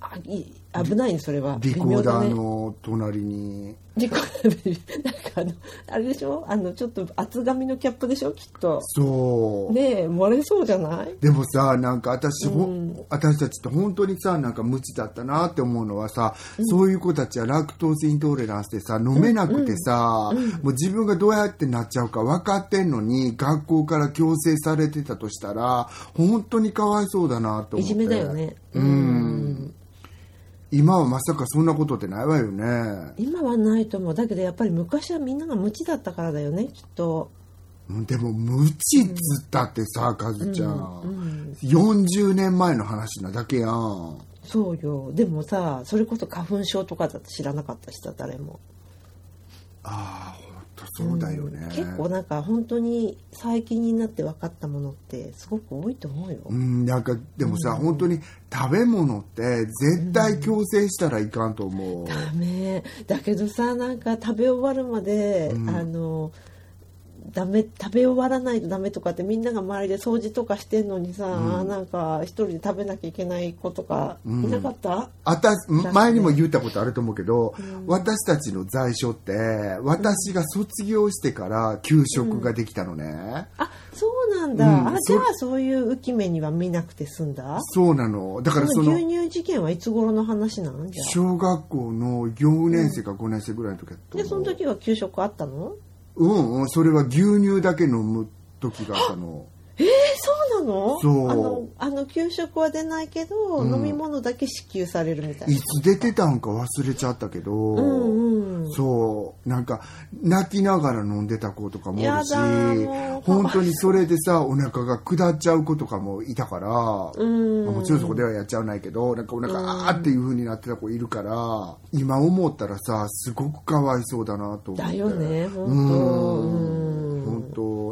あいい危ないねそれは。リコーダーの隣に。リコーダー。なんかあのあれでしょ？あのちょっと厚紙のキャップでしょ？きっと。そう、ねえ漏れそうじゃない？でもさなんか私ほ、うん。私たちって本当にさなんか無知だったなって思うのはさ、そういう子たちはラクトースイントレランスでさ飲めなくてさ、もう自分がどうやってなっちゃうか分かってんのに学校から強制されてたとしたら本当にかわいそうだなと思って。いじめだよね。うん今はまさかそんなことってないわよね。今はないと思う。だけどやっぱり昔はみんなが無知だったからだよねきっと。うんでも無知っつったってさ、カズちゃん、うん40年前の話なだけやん。そうよ。でもさそれこそ花粉症とかだって知らなかったしさ誰も。ああそうだよね、結構なんか本当に最近になって分かったものってすごく多いと思うよ、うん、なんかでもさ、本当に食べ物って絶対強制したらいかんと思う、ダメ。だけどさなんか食べ終わるまで、うん。あのダメ食べ終わらないとダメとかってみんなが周りで掃除とかしてんのにさ、うん。なんか一人で食べなきゃいけない子とかいうん。なかった、あたね。前にも言ったことあると思うけど、私たちの在所って私が卒業してから給食ができたのね、あそうなんだ、うん。あじゃあそういう浮き目には見なくて済んだ？そうなの。だからそそのの牛乳事件はいつ頃の話なん？じゃあ。小学校の4年生か5年生ぐらいの時だったでその時は給食あったの？うんうんそれは牛乳だけ飲む時があったの、なのそうあのあの給食は出ないけど、うん。飲み物だけ支給されるみたいいなつ出てたんか忘れちゃったけど、うんうん。そう。なんか泣きながら飲んでた子とかもいるし本当にそれでさお腹が下っちゃう子とかもいたから、うん。もちろんそこではやっちゃわないけどなんかお腹あーっていう風になってた子いるから今思ったらさすごくかわいそうだなと思って。だよね本当。うん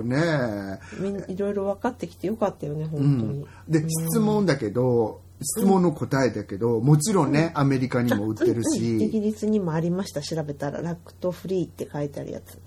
ね。みんないろいろ分かってきてよかったよね本う当に、ん、で質問だけど質問の答えだけどもちろんねアメリカにも売ってるうんうんイギしリスにもありました調べたらラクトフリーって書いてあるやつ。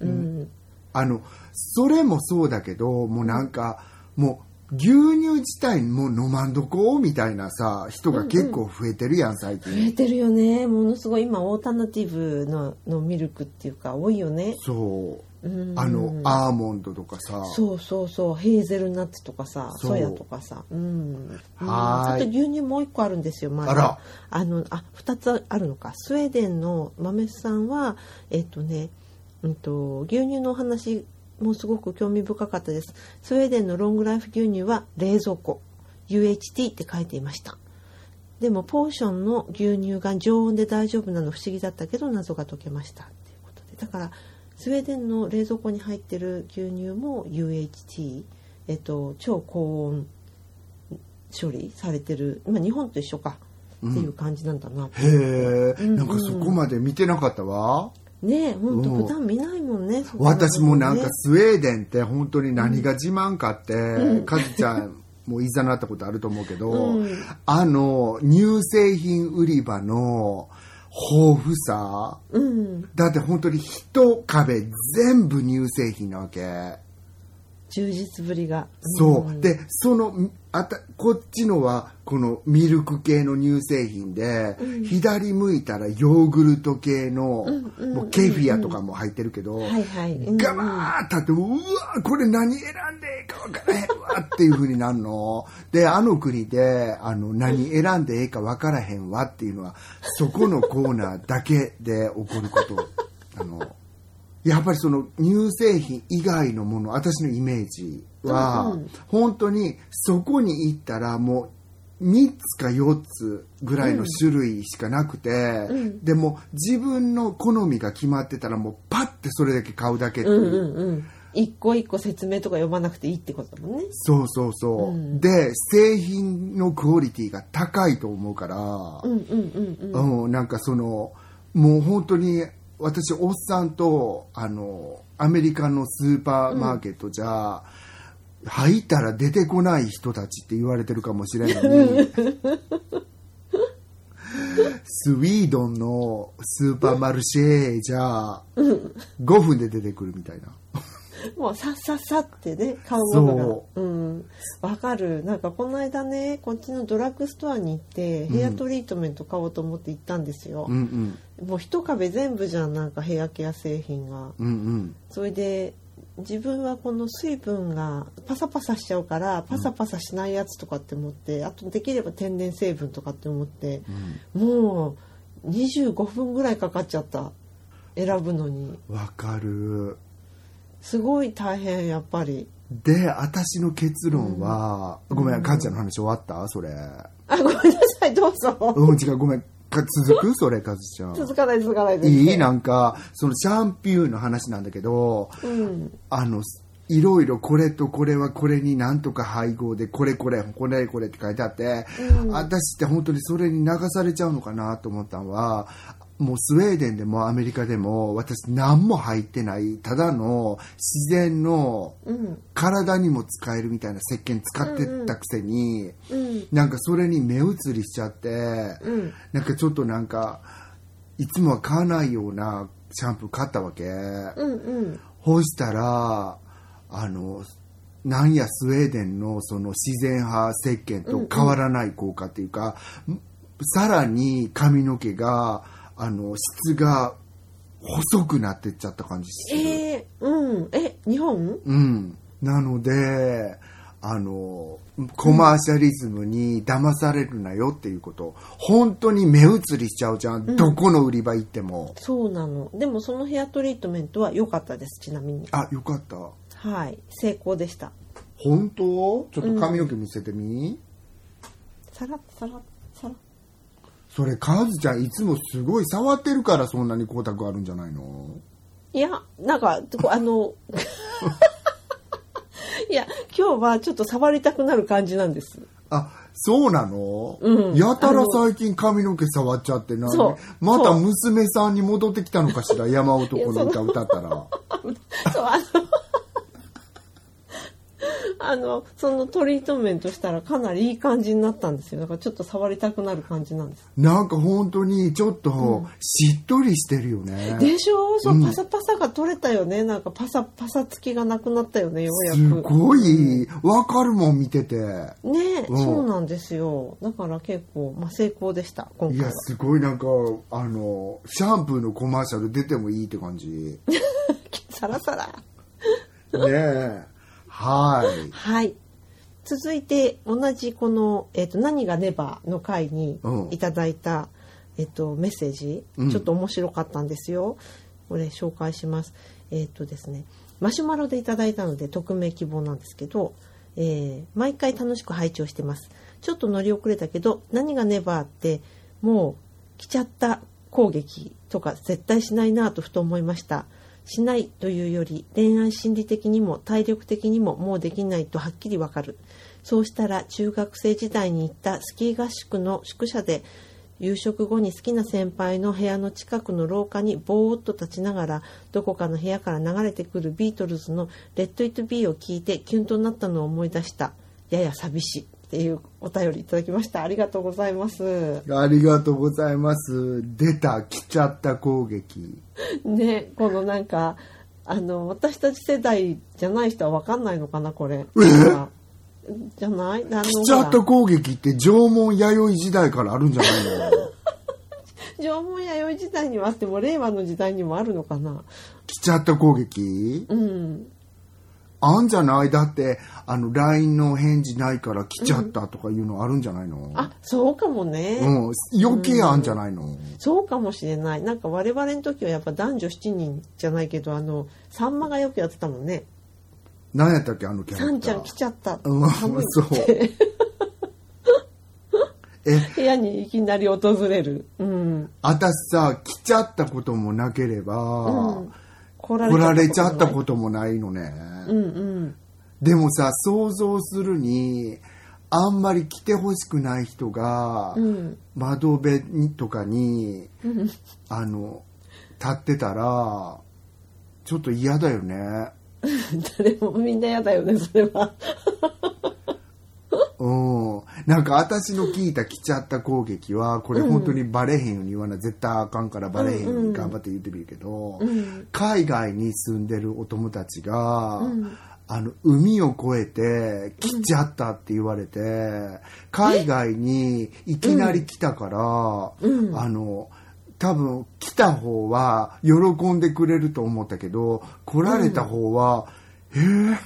うん、あのそれもそうだけどもうなんかもう牛乳自体もう飲まんどこみたいなさ人が結構増えてるやん最増え近てるよね。ものすごい今オータナティブののミルクっていうか多いよね。そう。うんあのアーモンドとかさ。そうそうそう。ヘーゼルナッツとかさソヤとかさ。うん。はーいあと牛乳もう一個あるんですよまだ。あのあ二つあるのか。スウェーデンの豆さんはえっとねうんと牛乳のお話もすごく興味深かったです。スウェーデンのロングライフ牛乳は冷蔵庫。UHT って書いていました。でもポーションの牛乳が常温で大丈夫なの不思議だったけど謎が解けました。っていうことで。だからスウェーデンの冷蔵庫に入ってる牛乳も UHT、えっと、超高温処理されてる、まあ、日本と一緒かっていう感じなんだな、へえうん。なんかそこまで見てなかったわ。ねえ本当うん。普段見ないもんねそこまで私もなんかねスウェーデンって本当に何が自慢かって、カズちゃんもいざなったことあると思うけど、うん。あの乳製品売り場の豊富さ。うん。だって本当に一壁全部乳製品なわけ。充実ぶりが。そう、ん。でそのあたこっちのはこのミルク系の乳製品で、左向いたらヨーグルト系の、ケフィアとかも入ってるけど、はいはい。うん。うんガバーッとあってうわこれ何選んでええか分からへんわっていう風になるの。であの国であの何選んでええか分からへんわっていうのはそこのコーナーだけで起こること。あのやっぱりその乳製品以外のもの私のイメージは、本当にそこに行ったらもう3つか4つぐらいの種類しかなくて、ん。でも自分の好みが決まってたらもうパッてそれだけ買うだけっていう、うんうんうん。一個一個説明とか読まなくていいってことだもんね。そうそうそう、うん。で製品のクオリティが高いと思うから、うんうんうんうん。うん、なんかそのもう本当に私おっさんとあのアメリカのスーパーマーケットじゃ、入ったら出てこない人たちって言われてるかもしれないのにスウィードンのスーパーマルシェじゃ5分で出てくるみたいな。もうさっさっさってね買うものそがうん。わかる。なんかこの間ねこっちのドラッグストアに行ってヘアトリートメント買おうと思って行ったんですよ。うん、うんもう一壁全部じゃんなんかヘアケア製品が。うんうん。それで自分はこの水分がパサパサしちゃうからパサパサしないやつとかって思って、あとできれば天然成分とかって思って、もう25分ぐらいかかっちゃった。選ぶのに。わかる。すごい大変やっぱり。で私の結論は、ごめん母ちゃんの話終わった？それ。あごめんなさいどうぞ。うん違うごめん。か続く？それカズちゃん。続かない続かないいい？なんかそのシャンピューの話なんだけどうん。あのいろいろこれとこれはこれになんとか配合でこれこれこれこれって書いてあって、うん。私って本当にそれに流されちゃうのかなと思ったのはもうスウェーデンでもアメリカでも私何も入ってないただの自然のうん。体にも使えるみたいな石鹸使ってたくせに、うんなんかそれに目移りしちゃって、うん。なんかちょっとなんかいつもは買わないようなシャンプー買ったわけ、うほしたらあのなんやスウェーデンのその自然派石鹸と変わらない効果っていうか、さらに髪の毛があの質が細くなってっちゃった感じする、えー、うん。え日本？うん、なのであのコマーシャリズムに騙されるなよっていうこと。本当に目移りしちゃうじゃん、どこの売り場行っても。そうなの。でもそのヘアトリートメントは良かったですちなみに。あよかった。はい。成功でした。本当？ちょっと髪の毛見せてみ、さらっさらっさらっそれカズちゃんいつもすごい触ってるからそんなに光沢あるんじゃないの？いやなんかあの いや今日はちょっと触りたくなる感じなんです。あそうなの、うん。やたら最近髪の毛触っちゃってなそうまた娘さんに戻ってきたのかしら？山男の歌歌ったら。そうあのあのそのトリートメントしたらかなりいい感じになったんですよ。だからちょっと触りたくなる感じなんです。なんか本当にちょっとしっとりしてるよね、でしょ？そううんパサパサが取れたよね。なんかパサパサつきがなくなったよねようやすくごい。わかるもん見てて。ね、うん。そうなんですよ。だから結構、まあ、成功でした今い回は。やすごいなんかあのシャンプーのコマーシャル出てもいいって感じ。ねサラサラえはい。はい。続いて同じこの「えっと何がネバー」の回にうん。いただいた、えっとメッセージ、うん。ちょっと面白かったんですよ。これ紹介します。えっとですねマシュマロでいただいたので匿名希望なんですけど、えー毎回楽しく拝聴してます。ちょっと乗り遅れたけど何がネバーってもう来ちゃった攻撃とか絶対しないなぁとふと思いましたしないというより恋愛心理的にも体力的にももうできないとはっきりわかる。そうしたら中学生時代に行ったスキー合宿の宿舎で夕食後に好きな先輩の部屋の近くの廊下にぼーっと立ちながらどこかの部屋から流れてくるビートルズの「レッド・イット・ビー」を聞いてキュンとなったのを思い出した。やや寂しい。っていうお便りいただきました。ありがとうございます。ありがとうございます。出た来ちゃった攻撃。ねこのなんかあの私たち世代じゃない人は分かんないのかなこれ。じゃない？あの来ちゃった攻撃って縄文弥生時代からあるんじゃないの？縄文弥生時代にはあっても令和の時代にもあるのかな。来ちゃった攻撃？うんあんじゃない？だってあの LINE の返事ないから来ちゃったとかいうのあるんじゃないの、あそうかもね、うん、余計あんじゃないの、そうかもしれない。なんか我々の時はやっぱ男女7人じゃないけどあのさんまがよくやってたもんね。何やったっけあのキャラさんクター。ちゃん来ちゃった。うん寒いそうって。え？部屋にいきなり訪れる。うん、私さ来ちゃったこともなければ、うん、来来られちゃったとこともないのね、うんうん。でもさ想像するにあんまり来てほしくない人が、うん。窓辺にとかにうん。あの立ってたらちょっと嫌だよね。誰もみんな嫌だよねそれはうん。なんか私の聞いた来ちゃった攻撃はこれ本当にバレへんように言わな絶対あかんからバレへんように頑張って言ってみるけど、うん。海外に住んでるお友達が、うん。あの海を越えて来ちゃったって言われて、海外にいきなり来たから、うん。あの多分来た方は喜んでくれると思ったけど来られた方は、えー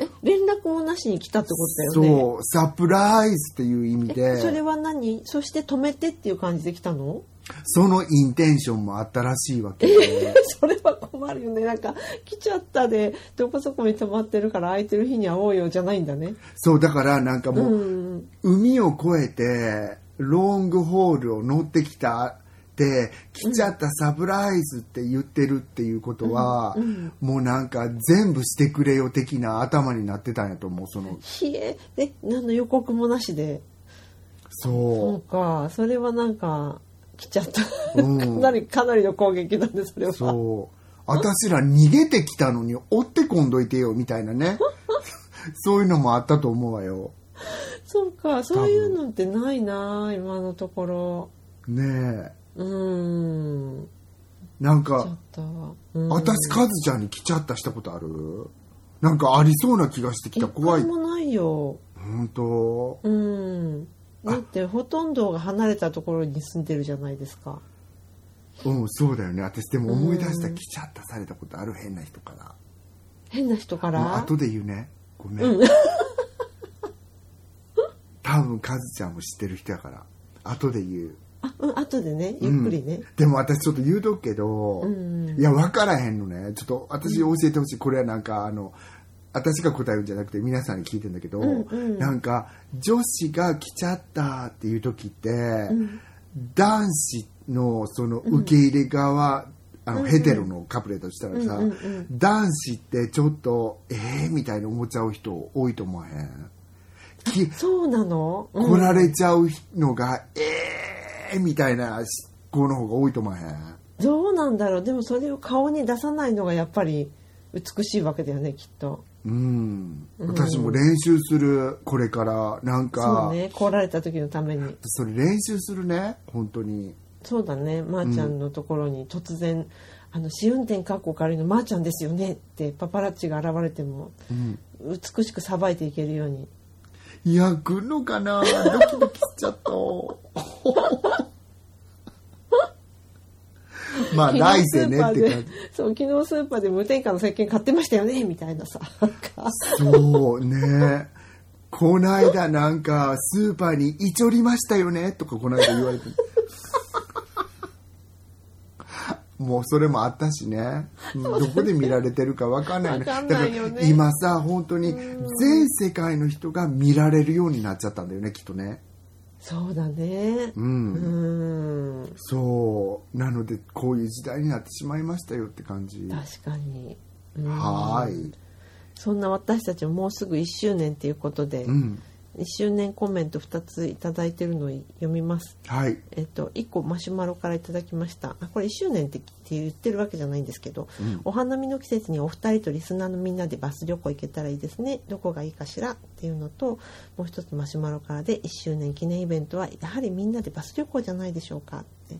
え連絡もなしに来たってことだよね。そうサプライズっていう意味で。えそれは何？そして止めてっていう感じで来たの？そのインテンションもあったらしいわけで、それは困るよね。なんか来ちゃったでどこそこに泊まってるから空いてる日に会おうよじゃないんだね。そうだからなんかうもう、ん。海を越えてロングホールを乗ってきたって来ちゃったサプライズって言ってるっていうことは、うん。もうなんか全部してくれよ的な頭になってたんやと思うその。ひえ？え何の予告もなしで？そう。そか。それはなんか来ちゃった、うん。かなりかなりの攻撃だねそれうは。そう。私ら逃げてきたのに追ってこんどいてよみたいなね。そういうのもあったと思うわよ。そうか。そういうのってないな今のところ。ねえうーん。なんか私カズちゃんに来ちゃったしたことある？なんかありそうな気がしてきた。一怖い。回もないよ。本当。うん。だってほとんどが離れたところに住んでるじゃないですか。うんそうだよね。私でも思い出した。来ちゃったされたことある変な人から。変な人から？後で言うね。ごめん、うん。多分カズちゃんも知ってる人やから。後で言うあうん後でねゆっくりね。でも私ちょっと言うとくけど、うんいや分からへんのね。ちょっと私教えてほしい。これはなんかあの私が答えるんじゃなくて皆さんに聞いてんだけど、うんうん。なんか女子が来ちゃったっていう時って、ん。男子のその受け入れ側、あのヘテロのカップルだとしたらさ、うんうんうん。男子ってちょっとええー、みたいに思っちゃう人多いと思わへん？きそうなの、うん。来られちゃうのが、ええー、みたいな思考の方が多いと思わへんどうなんだろう。でもそれを顔に出さないのがやっぱり美しいわけだよねきっと。うん、うん。私も練習するこれからなんそかうね来られた時のために。それ練習するね本当に。そうだねまー、ちゃんのところに突然「あの試運転かっこ仮のまーちゃんですよね」ってパパラッチが現れてもうん。美しくさばいていけるようにいや来んのかな？ドキドキしちゃった。まあ来世ねって感じ。そう昨日スーパーで無添加の石鹸買ってましたよね？みたいなさ。そうね。こないだなんかスーパーにいちょりましたよね？とかこの間言われて。もうそれもあったしね。うんどこで見られてるかわかんないよね。だから今さ本当に全世界の人が見られるようになっちゃったんだよねきっとね。そうだね。ううん。んそう。なのでこういう時代になってしまいましたよって感じ。確かに、うん。はーい。そんな私たちももうすぐ1周年ということで、うん1周年コメント2ついただいてるのを読みます。はい。えっと、1個マシュマロからいただきました。あこれ1周年ってって言ってるわけじゃないんですけど、うん。お花見の季節にお二人とリスナーのみんなでバス旅行行けたらいいですね。どこがいいかしらっていうのともう一つマシュマロからで1周年記念イベントはやはりみんなでバス旅行じゃないでしょうかって。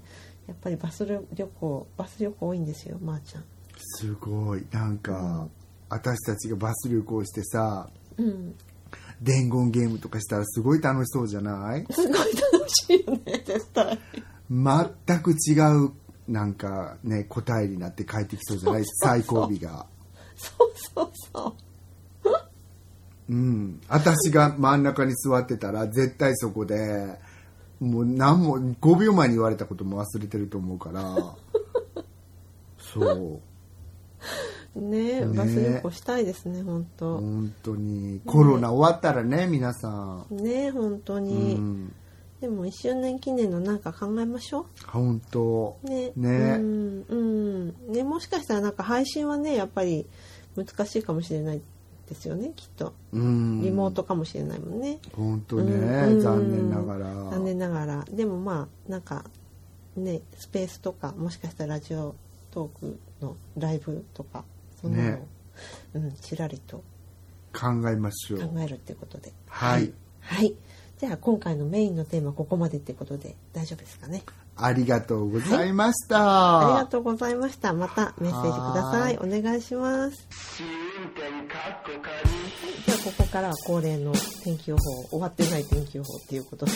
やっぱりバス旅行バス旅行多いんですよまー、ちゃん。すごい。なんか、私たちがバス旅行してさうん伝言ゲームとかしたらすごい楽しそうじゃない？すごい楽しいよね絶対。全く違うなんかね答えになって帰ってきそうじゃない？最後尾が。そうそうそう。うん。私が真ん中に座ってたら絶対そこでもう何も5秒前に言われたことも忘れてると思うから。そうねバス旅行したいですね本当。本当に。コロナ終わったらね皆さん、ねえ本当うに、ん、でも1周年記念のなんか考えましょ本当。うね。ね。うんうん。ねもしかしたらなんか配信はねやっぱり難しいかもしれないですよねきっと。うん。リモートかもしれないもんね、本当ね、うん。残念ながら。残念ながら。でもまあなんかねスペースとかもしかしたらラジオトークのライブとかそんなのを、ね。うん、ちらりと。考えましょう。考えるってことで。はい。はい。じゃあ今回のメインのテーマここまでってことで大丈夫ですかね？ありがとうございました、ありがとうございました。またメッセージください。お願いしますこここからは恒例の天気予報終わってない天気予報っていうことで。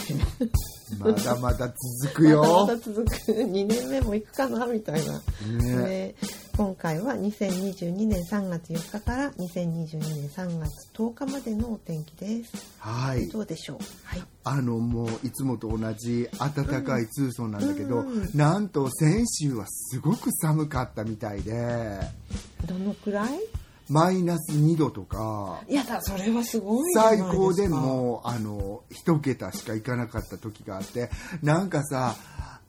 まだまだ続くよ。まだ続く。2年目も行くかなみたいな。ね。で今回は2022年3月4日から2022年3月10日までのお天気です。はい。どうでしょう？はい。あのもういつもと同じ暖かい通村なんだけど、うん。なんと先週はすごく寒かったみたいで。どのくらい？マイナス2度とかいやだそれはすごい最高でもあの一桁しかいかなかった時があってなんかさ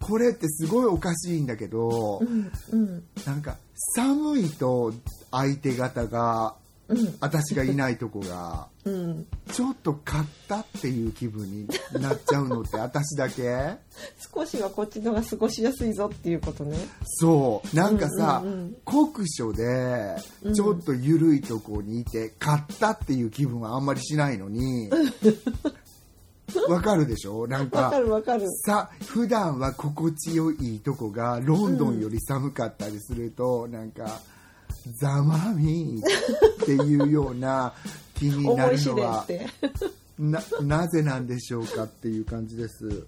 これってすごいおかしいんだけど、うんうん。なんか寒いと相手方がうん私がいないとこが うん。ちょっと勝ったっていう気分になっちゃうのって 私だけ？少しはこっちのが過ごしやすいぞっていうことね。そう。なんかさ、うんうんうん。酷暑でちょっと緩いとこにいて勝ったっていう気分はあんまりしないのに わかるでしょ？なんわかかるわかる。さ普段は心地よいとこがロンドンより寒かったりすると、なんかざまみっていうような気になるのは ななぜなんでしょうかっていう感じです。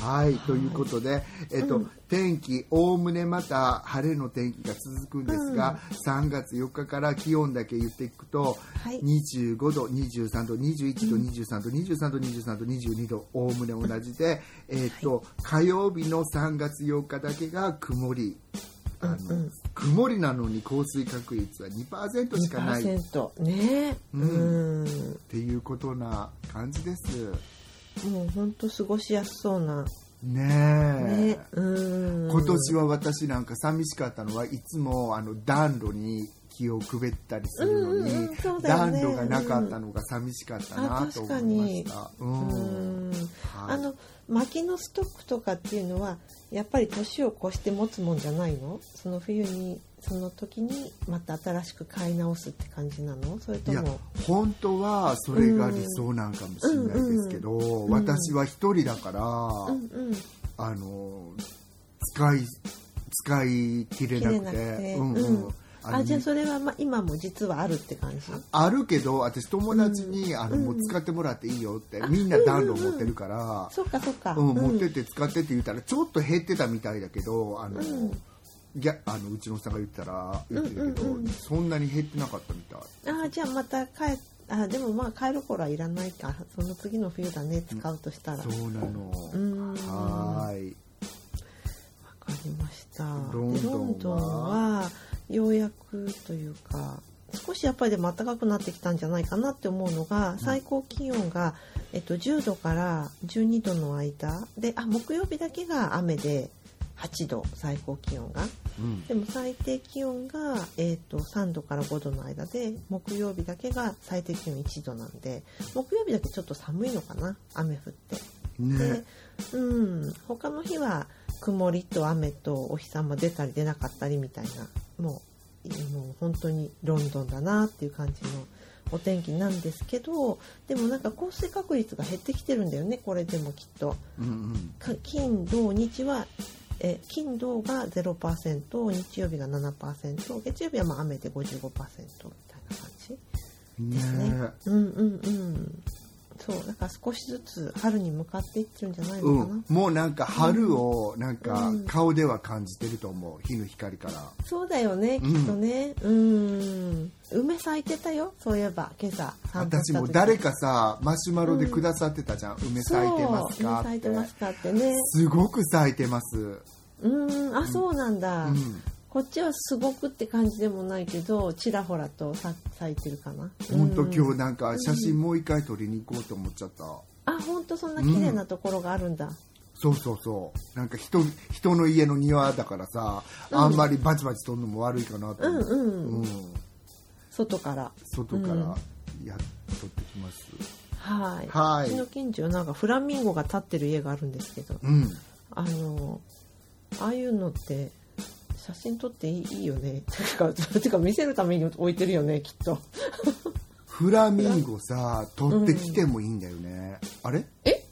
はい、ということで、えっと、天気、おおむねまた晴れの天気が続くんですが、3月4日から気温だけ言っていくと、はい。25度、23度、21度、23度、23度、23度、22度、おおむね同じで、えっと、火曜日の3月8日だけが曇り。あのうんうん。曇りなのに降水確率は2%しかない。っ2%ね。ううん。んていうことな感じです。もう本当過ごしやすそうな。ねえ。ね。うん。今年は私なんか寂しかったのはいつもあの暖炉に気をくべったりするのに、うんうんね。暖炉がなかったのが寂しかったなあと思いましにた。ううんんはい。あの薪のストックとかっていうのはやっぱり年を越して持つもんじゃないの？その冬にその時にまた新しく買い直すって感じなの？それといやも本当はそれが理想なんかもしれないですけど、ん。私は一人だから、うんうん。あの使い使い切れなくて切れなくて。うんうん。うんあじゃあそれはまあ今も実はあるって感じ？あるけど私友達に、あのもう使ってもらっていいよってみんな暖炉持ってるから、そっかそっか、うん持ってうんって使ってって言ったらちょっと減ってたみたいだけどあの、うん。ギャあのうちのさんが言ったら言ってるけど、そんなに減ってなかったみたい。あじゃあまた帰あでもまあ帰る頃はいらないか。その次の冬だね使うとしたら、そうなの。うん。はーい。わかりました。ロンドンはようやくというか少しやっぱりでも暖かくなってきたんじゃないかなって思うのが最高気温が、えっと、10度から12度の間。であ木曜日だけが雨で8度最高気温が。うん。でも最低気温が、えー、と3度から5度の間で木曜日だけが最低気温1度なんで木曜日だけちょっと寒いのかな雨降って。ね。で、うん、他の日は曇りと雨とお日様出たり出なかったりみたいなもうもう本当にロンドンだなっていう感じのお天気なんですけどでもなんか降水確率が減ってきてるんだよねこれでもきっと。うんうんか金土日はえ金土が0%日曜日が7%月曜日はまあ雨で55%みたいな感じですね。ねうんうんうん。そうだから少しずつ春に向かっていってるんじゃないのかな。うん、もうなんか春をなんかうん。顔では感じてると思う日の光から。そうだよねきっとね。うん。梅咲いてたよそういえば今朝私も誰かさマシュマロでくださってたじゃん、梅咲いてますか梅咲いてますってかってね。すごく咲いてます、うん。あそうなんだ。うん、こっちはすごくって感じでもないけどちらほらとさ咲いてるかな。本当うん。今日なんか写真もう一回撮りに行こうと思っちゃった、あ本当そんな綺麗なところがあるんだ。そうそうそう。なんか人人の家の庭だからさ、うん。あんまりバチバチ撮るのも悪いかなと思って、うんうん。うん。外から。外からや、撮ってきます。はい。はい。うちの近所なんかフラミンゴが立ってる家があるんですけど、うん。あのああいうのって写真撮っていいよね。てかてか見せるために置いてるよねきっと。フラミンゴさ撮ってきてもいいんだよね、あれ？え？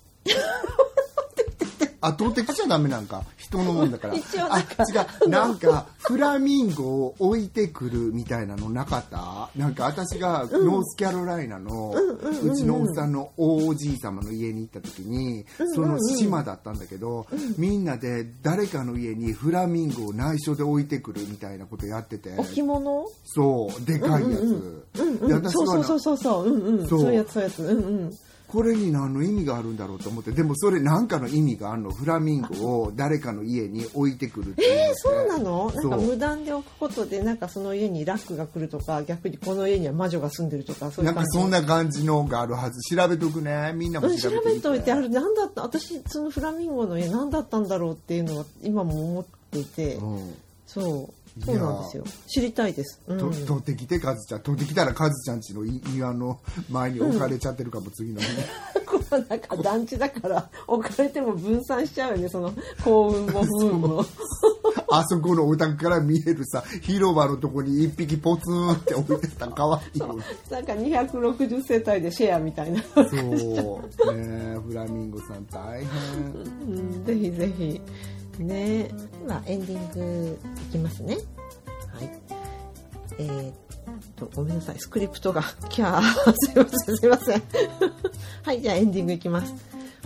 あ撮ってきちゃダメなんか。人のもんだから。一応なんか。あ違う。なんかフラミンゴを置いてくるみたいなのなかった？なんか私がノースカロライナのうちのおっさんの大おじい様の家に行った時にその島だったんだけどみんなで誰かの家にフラミンゴを内緒で置いてくるみたいなことやってて。置物？そう。でかいやつ、うんうそうそうそうそう。うんうん。そう。そういうやつそういうやつ。うんうん。これに何の意味があるんだろうと思ってでもそれ何かの意味があるの？フラミンゴを誰かの家に置いてくるってえー、そうなの？なんか無断で置くことでなんかその家にラックが来るとか逆にこの家には魔女が住んでるとかそういなん感じ。そんな感じのがあるはず。調べとくね。みんなもうん、調べて調べといてあれ何だった？私そのフラミンゴの家何だったんだろうっていうのは今も思っていて、うん。そうそうなんですよ。知りたいです、うん、と取ってきてカズちゃん。取ってきたらカズちゃんちのい庭の前に置かれちゃってるかも、次の日 このなんか団地だから置かれても分散しちゃうよねその幸運も不運も。あそこのお宅から見えるさ広場のとこに一匹ポツンって置いてたらかわいい。なんか260世帯でシェアみたいな、そう。ねフラミンゴさん大変。うん、ぜひぜひね。ではエンディングいきますね。はい。えーっとごめんなさい。スクリプトが キャーすいません。すいませんはいじゃあエンディングいきます。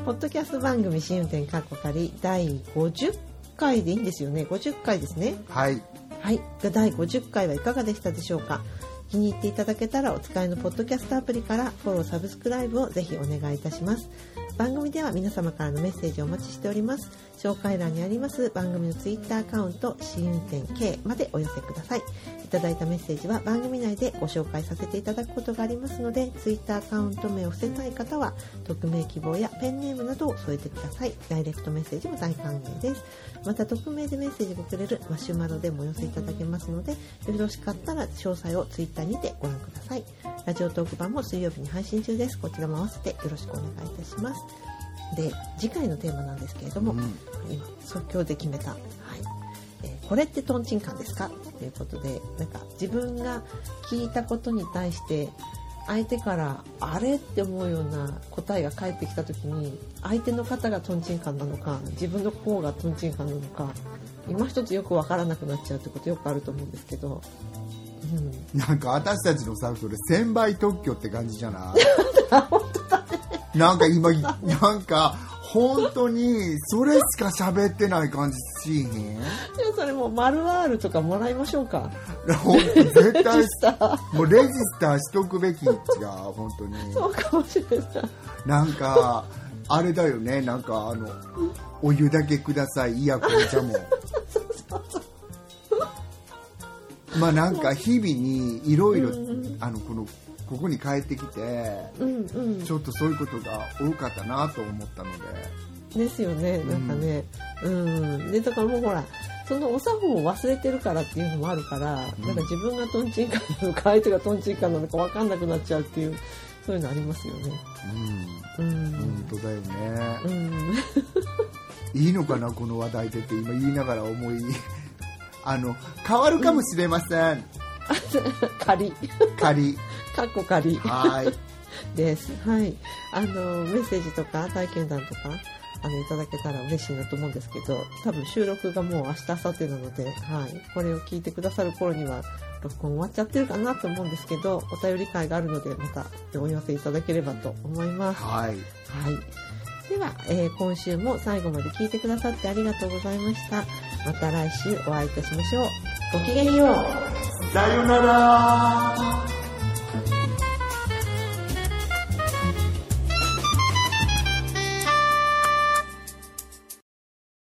ポッドキャスト番組試運転カッコ仮第50回でいいんですよね。50回ですね。はい。はい、第50回はいかがでしたでしょうか。気に入っていただけたらお使いのポッドキャストアプリからフォローサブスクライブをぜひお願いいたします番組では皆様からのメッセージをお待ちしております。紹介欄にあります番組の Twitter アカウント試運転 K までお寄せください。いただいたメッセージは番組内でご紹介させていただくことがありますので Twitter アカウント名を伏せたい方は匿名希望やペンネームなどを添えてください。ダイレクトメッセージも大歓迎です。また匿名でメッセージがくれるマシュマロでもお寄せいただけますのでよろしかったら詳細をツイッターにてご覧ください。ラジオトーク版も水曜日に配信中です。こちらも合わせてよろしくお願いいたします。で次回のテーマなんですけれども、うん。今即興で決めた、はい。えーこれってトンチンカンですか？ということでなんか自分が聞いたことに対して相手からあれって思うような答えが返ってきた時に相手の方がトンチンカンなのか自分の方がトンチンカンなのか今一つよくわからなくなっちゃうってことよくあると思うんですけど、うん、なんか私たちのさそれ1000倍特許って感じじゃない？なんか今なんか本当にそれしか喋ってない感じしへん。でもそれもう丸 R とかもらいましょうか。本当絶レ対もうレジスターしとくべき違う本当に。そうかもしれない。なんかあれだよね。なんかあのお湯だけください。いや紅茶も。まあなんか日々にいろいろあのこのここに帰ってきてうんうん。ちょっとそういうことが多かったなと思ったので。ですよねなんかね。うん、でだからもうほらそのお作法を忘れてるからっていうのもあるから、なんか自分がトンチンカンなのか相手がトンチンカンなのか分かんなくなっちゃうっていうそういうのありますよね。うん。うん。本当だよね。うん。いいのかなこの話題でって今言いながら思い あの変わるかもしれません。仮。仮かっこ仮はい ですはいあのメッセージとか体験談とかああのいただけたら嬉しいなと思うんですけど多分収録がもう明日明後日なので、はい、これを聞いてくださる頃には録音終わっちゃってるかなと思うんですけどお便り会があるのでまたお寄せいただければと思います。はい。はい。では、えー今週も最後まで聞いてくださってありがとうございました。また来週お会いいたしましょう。ごきげんよう。さよなら Thank you.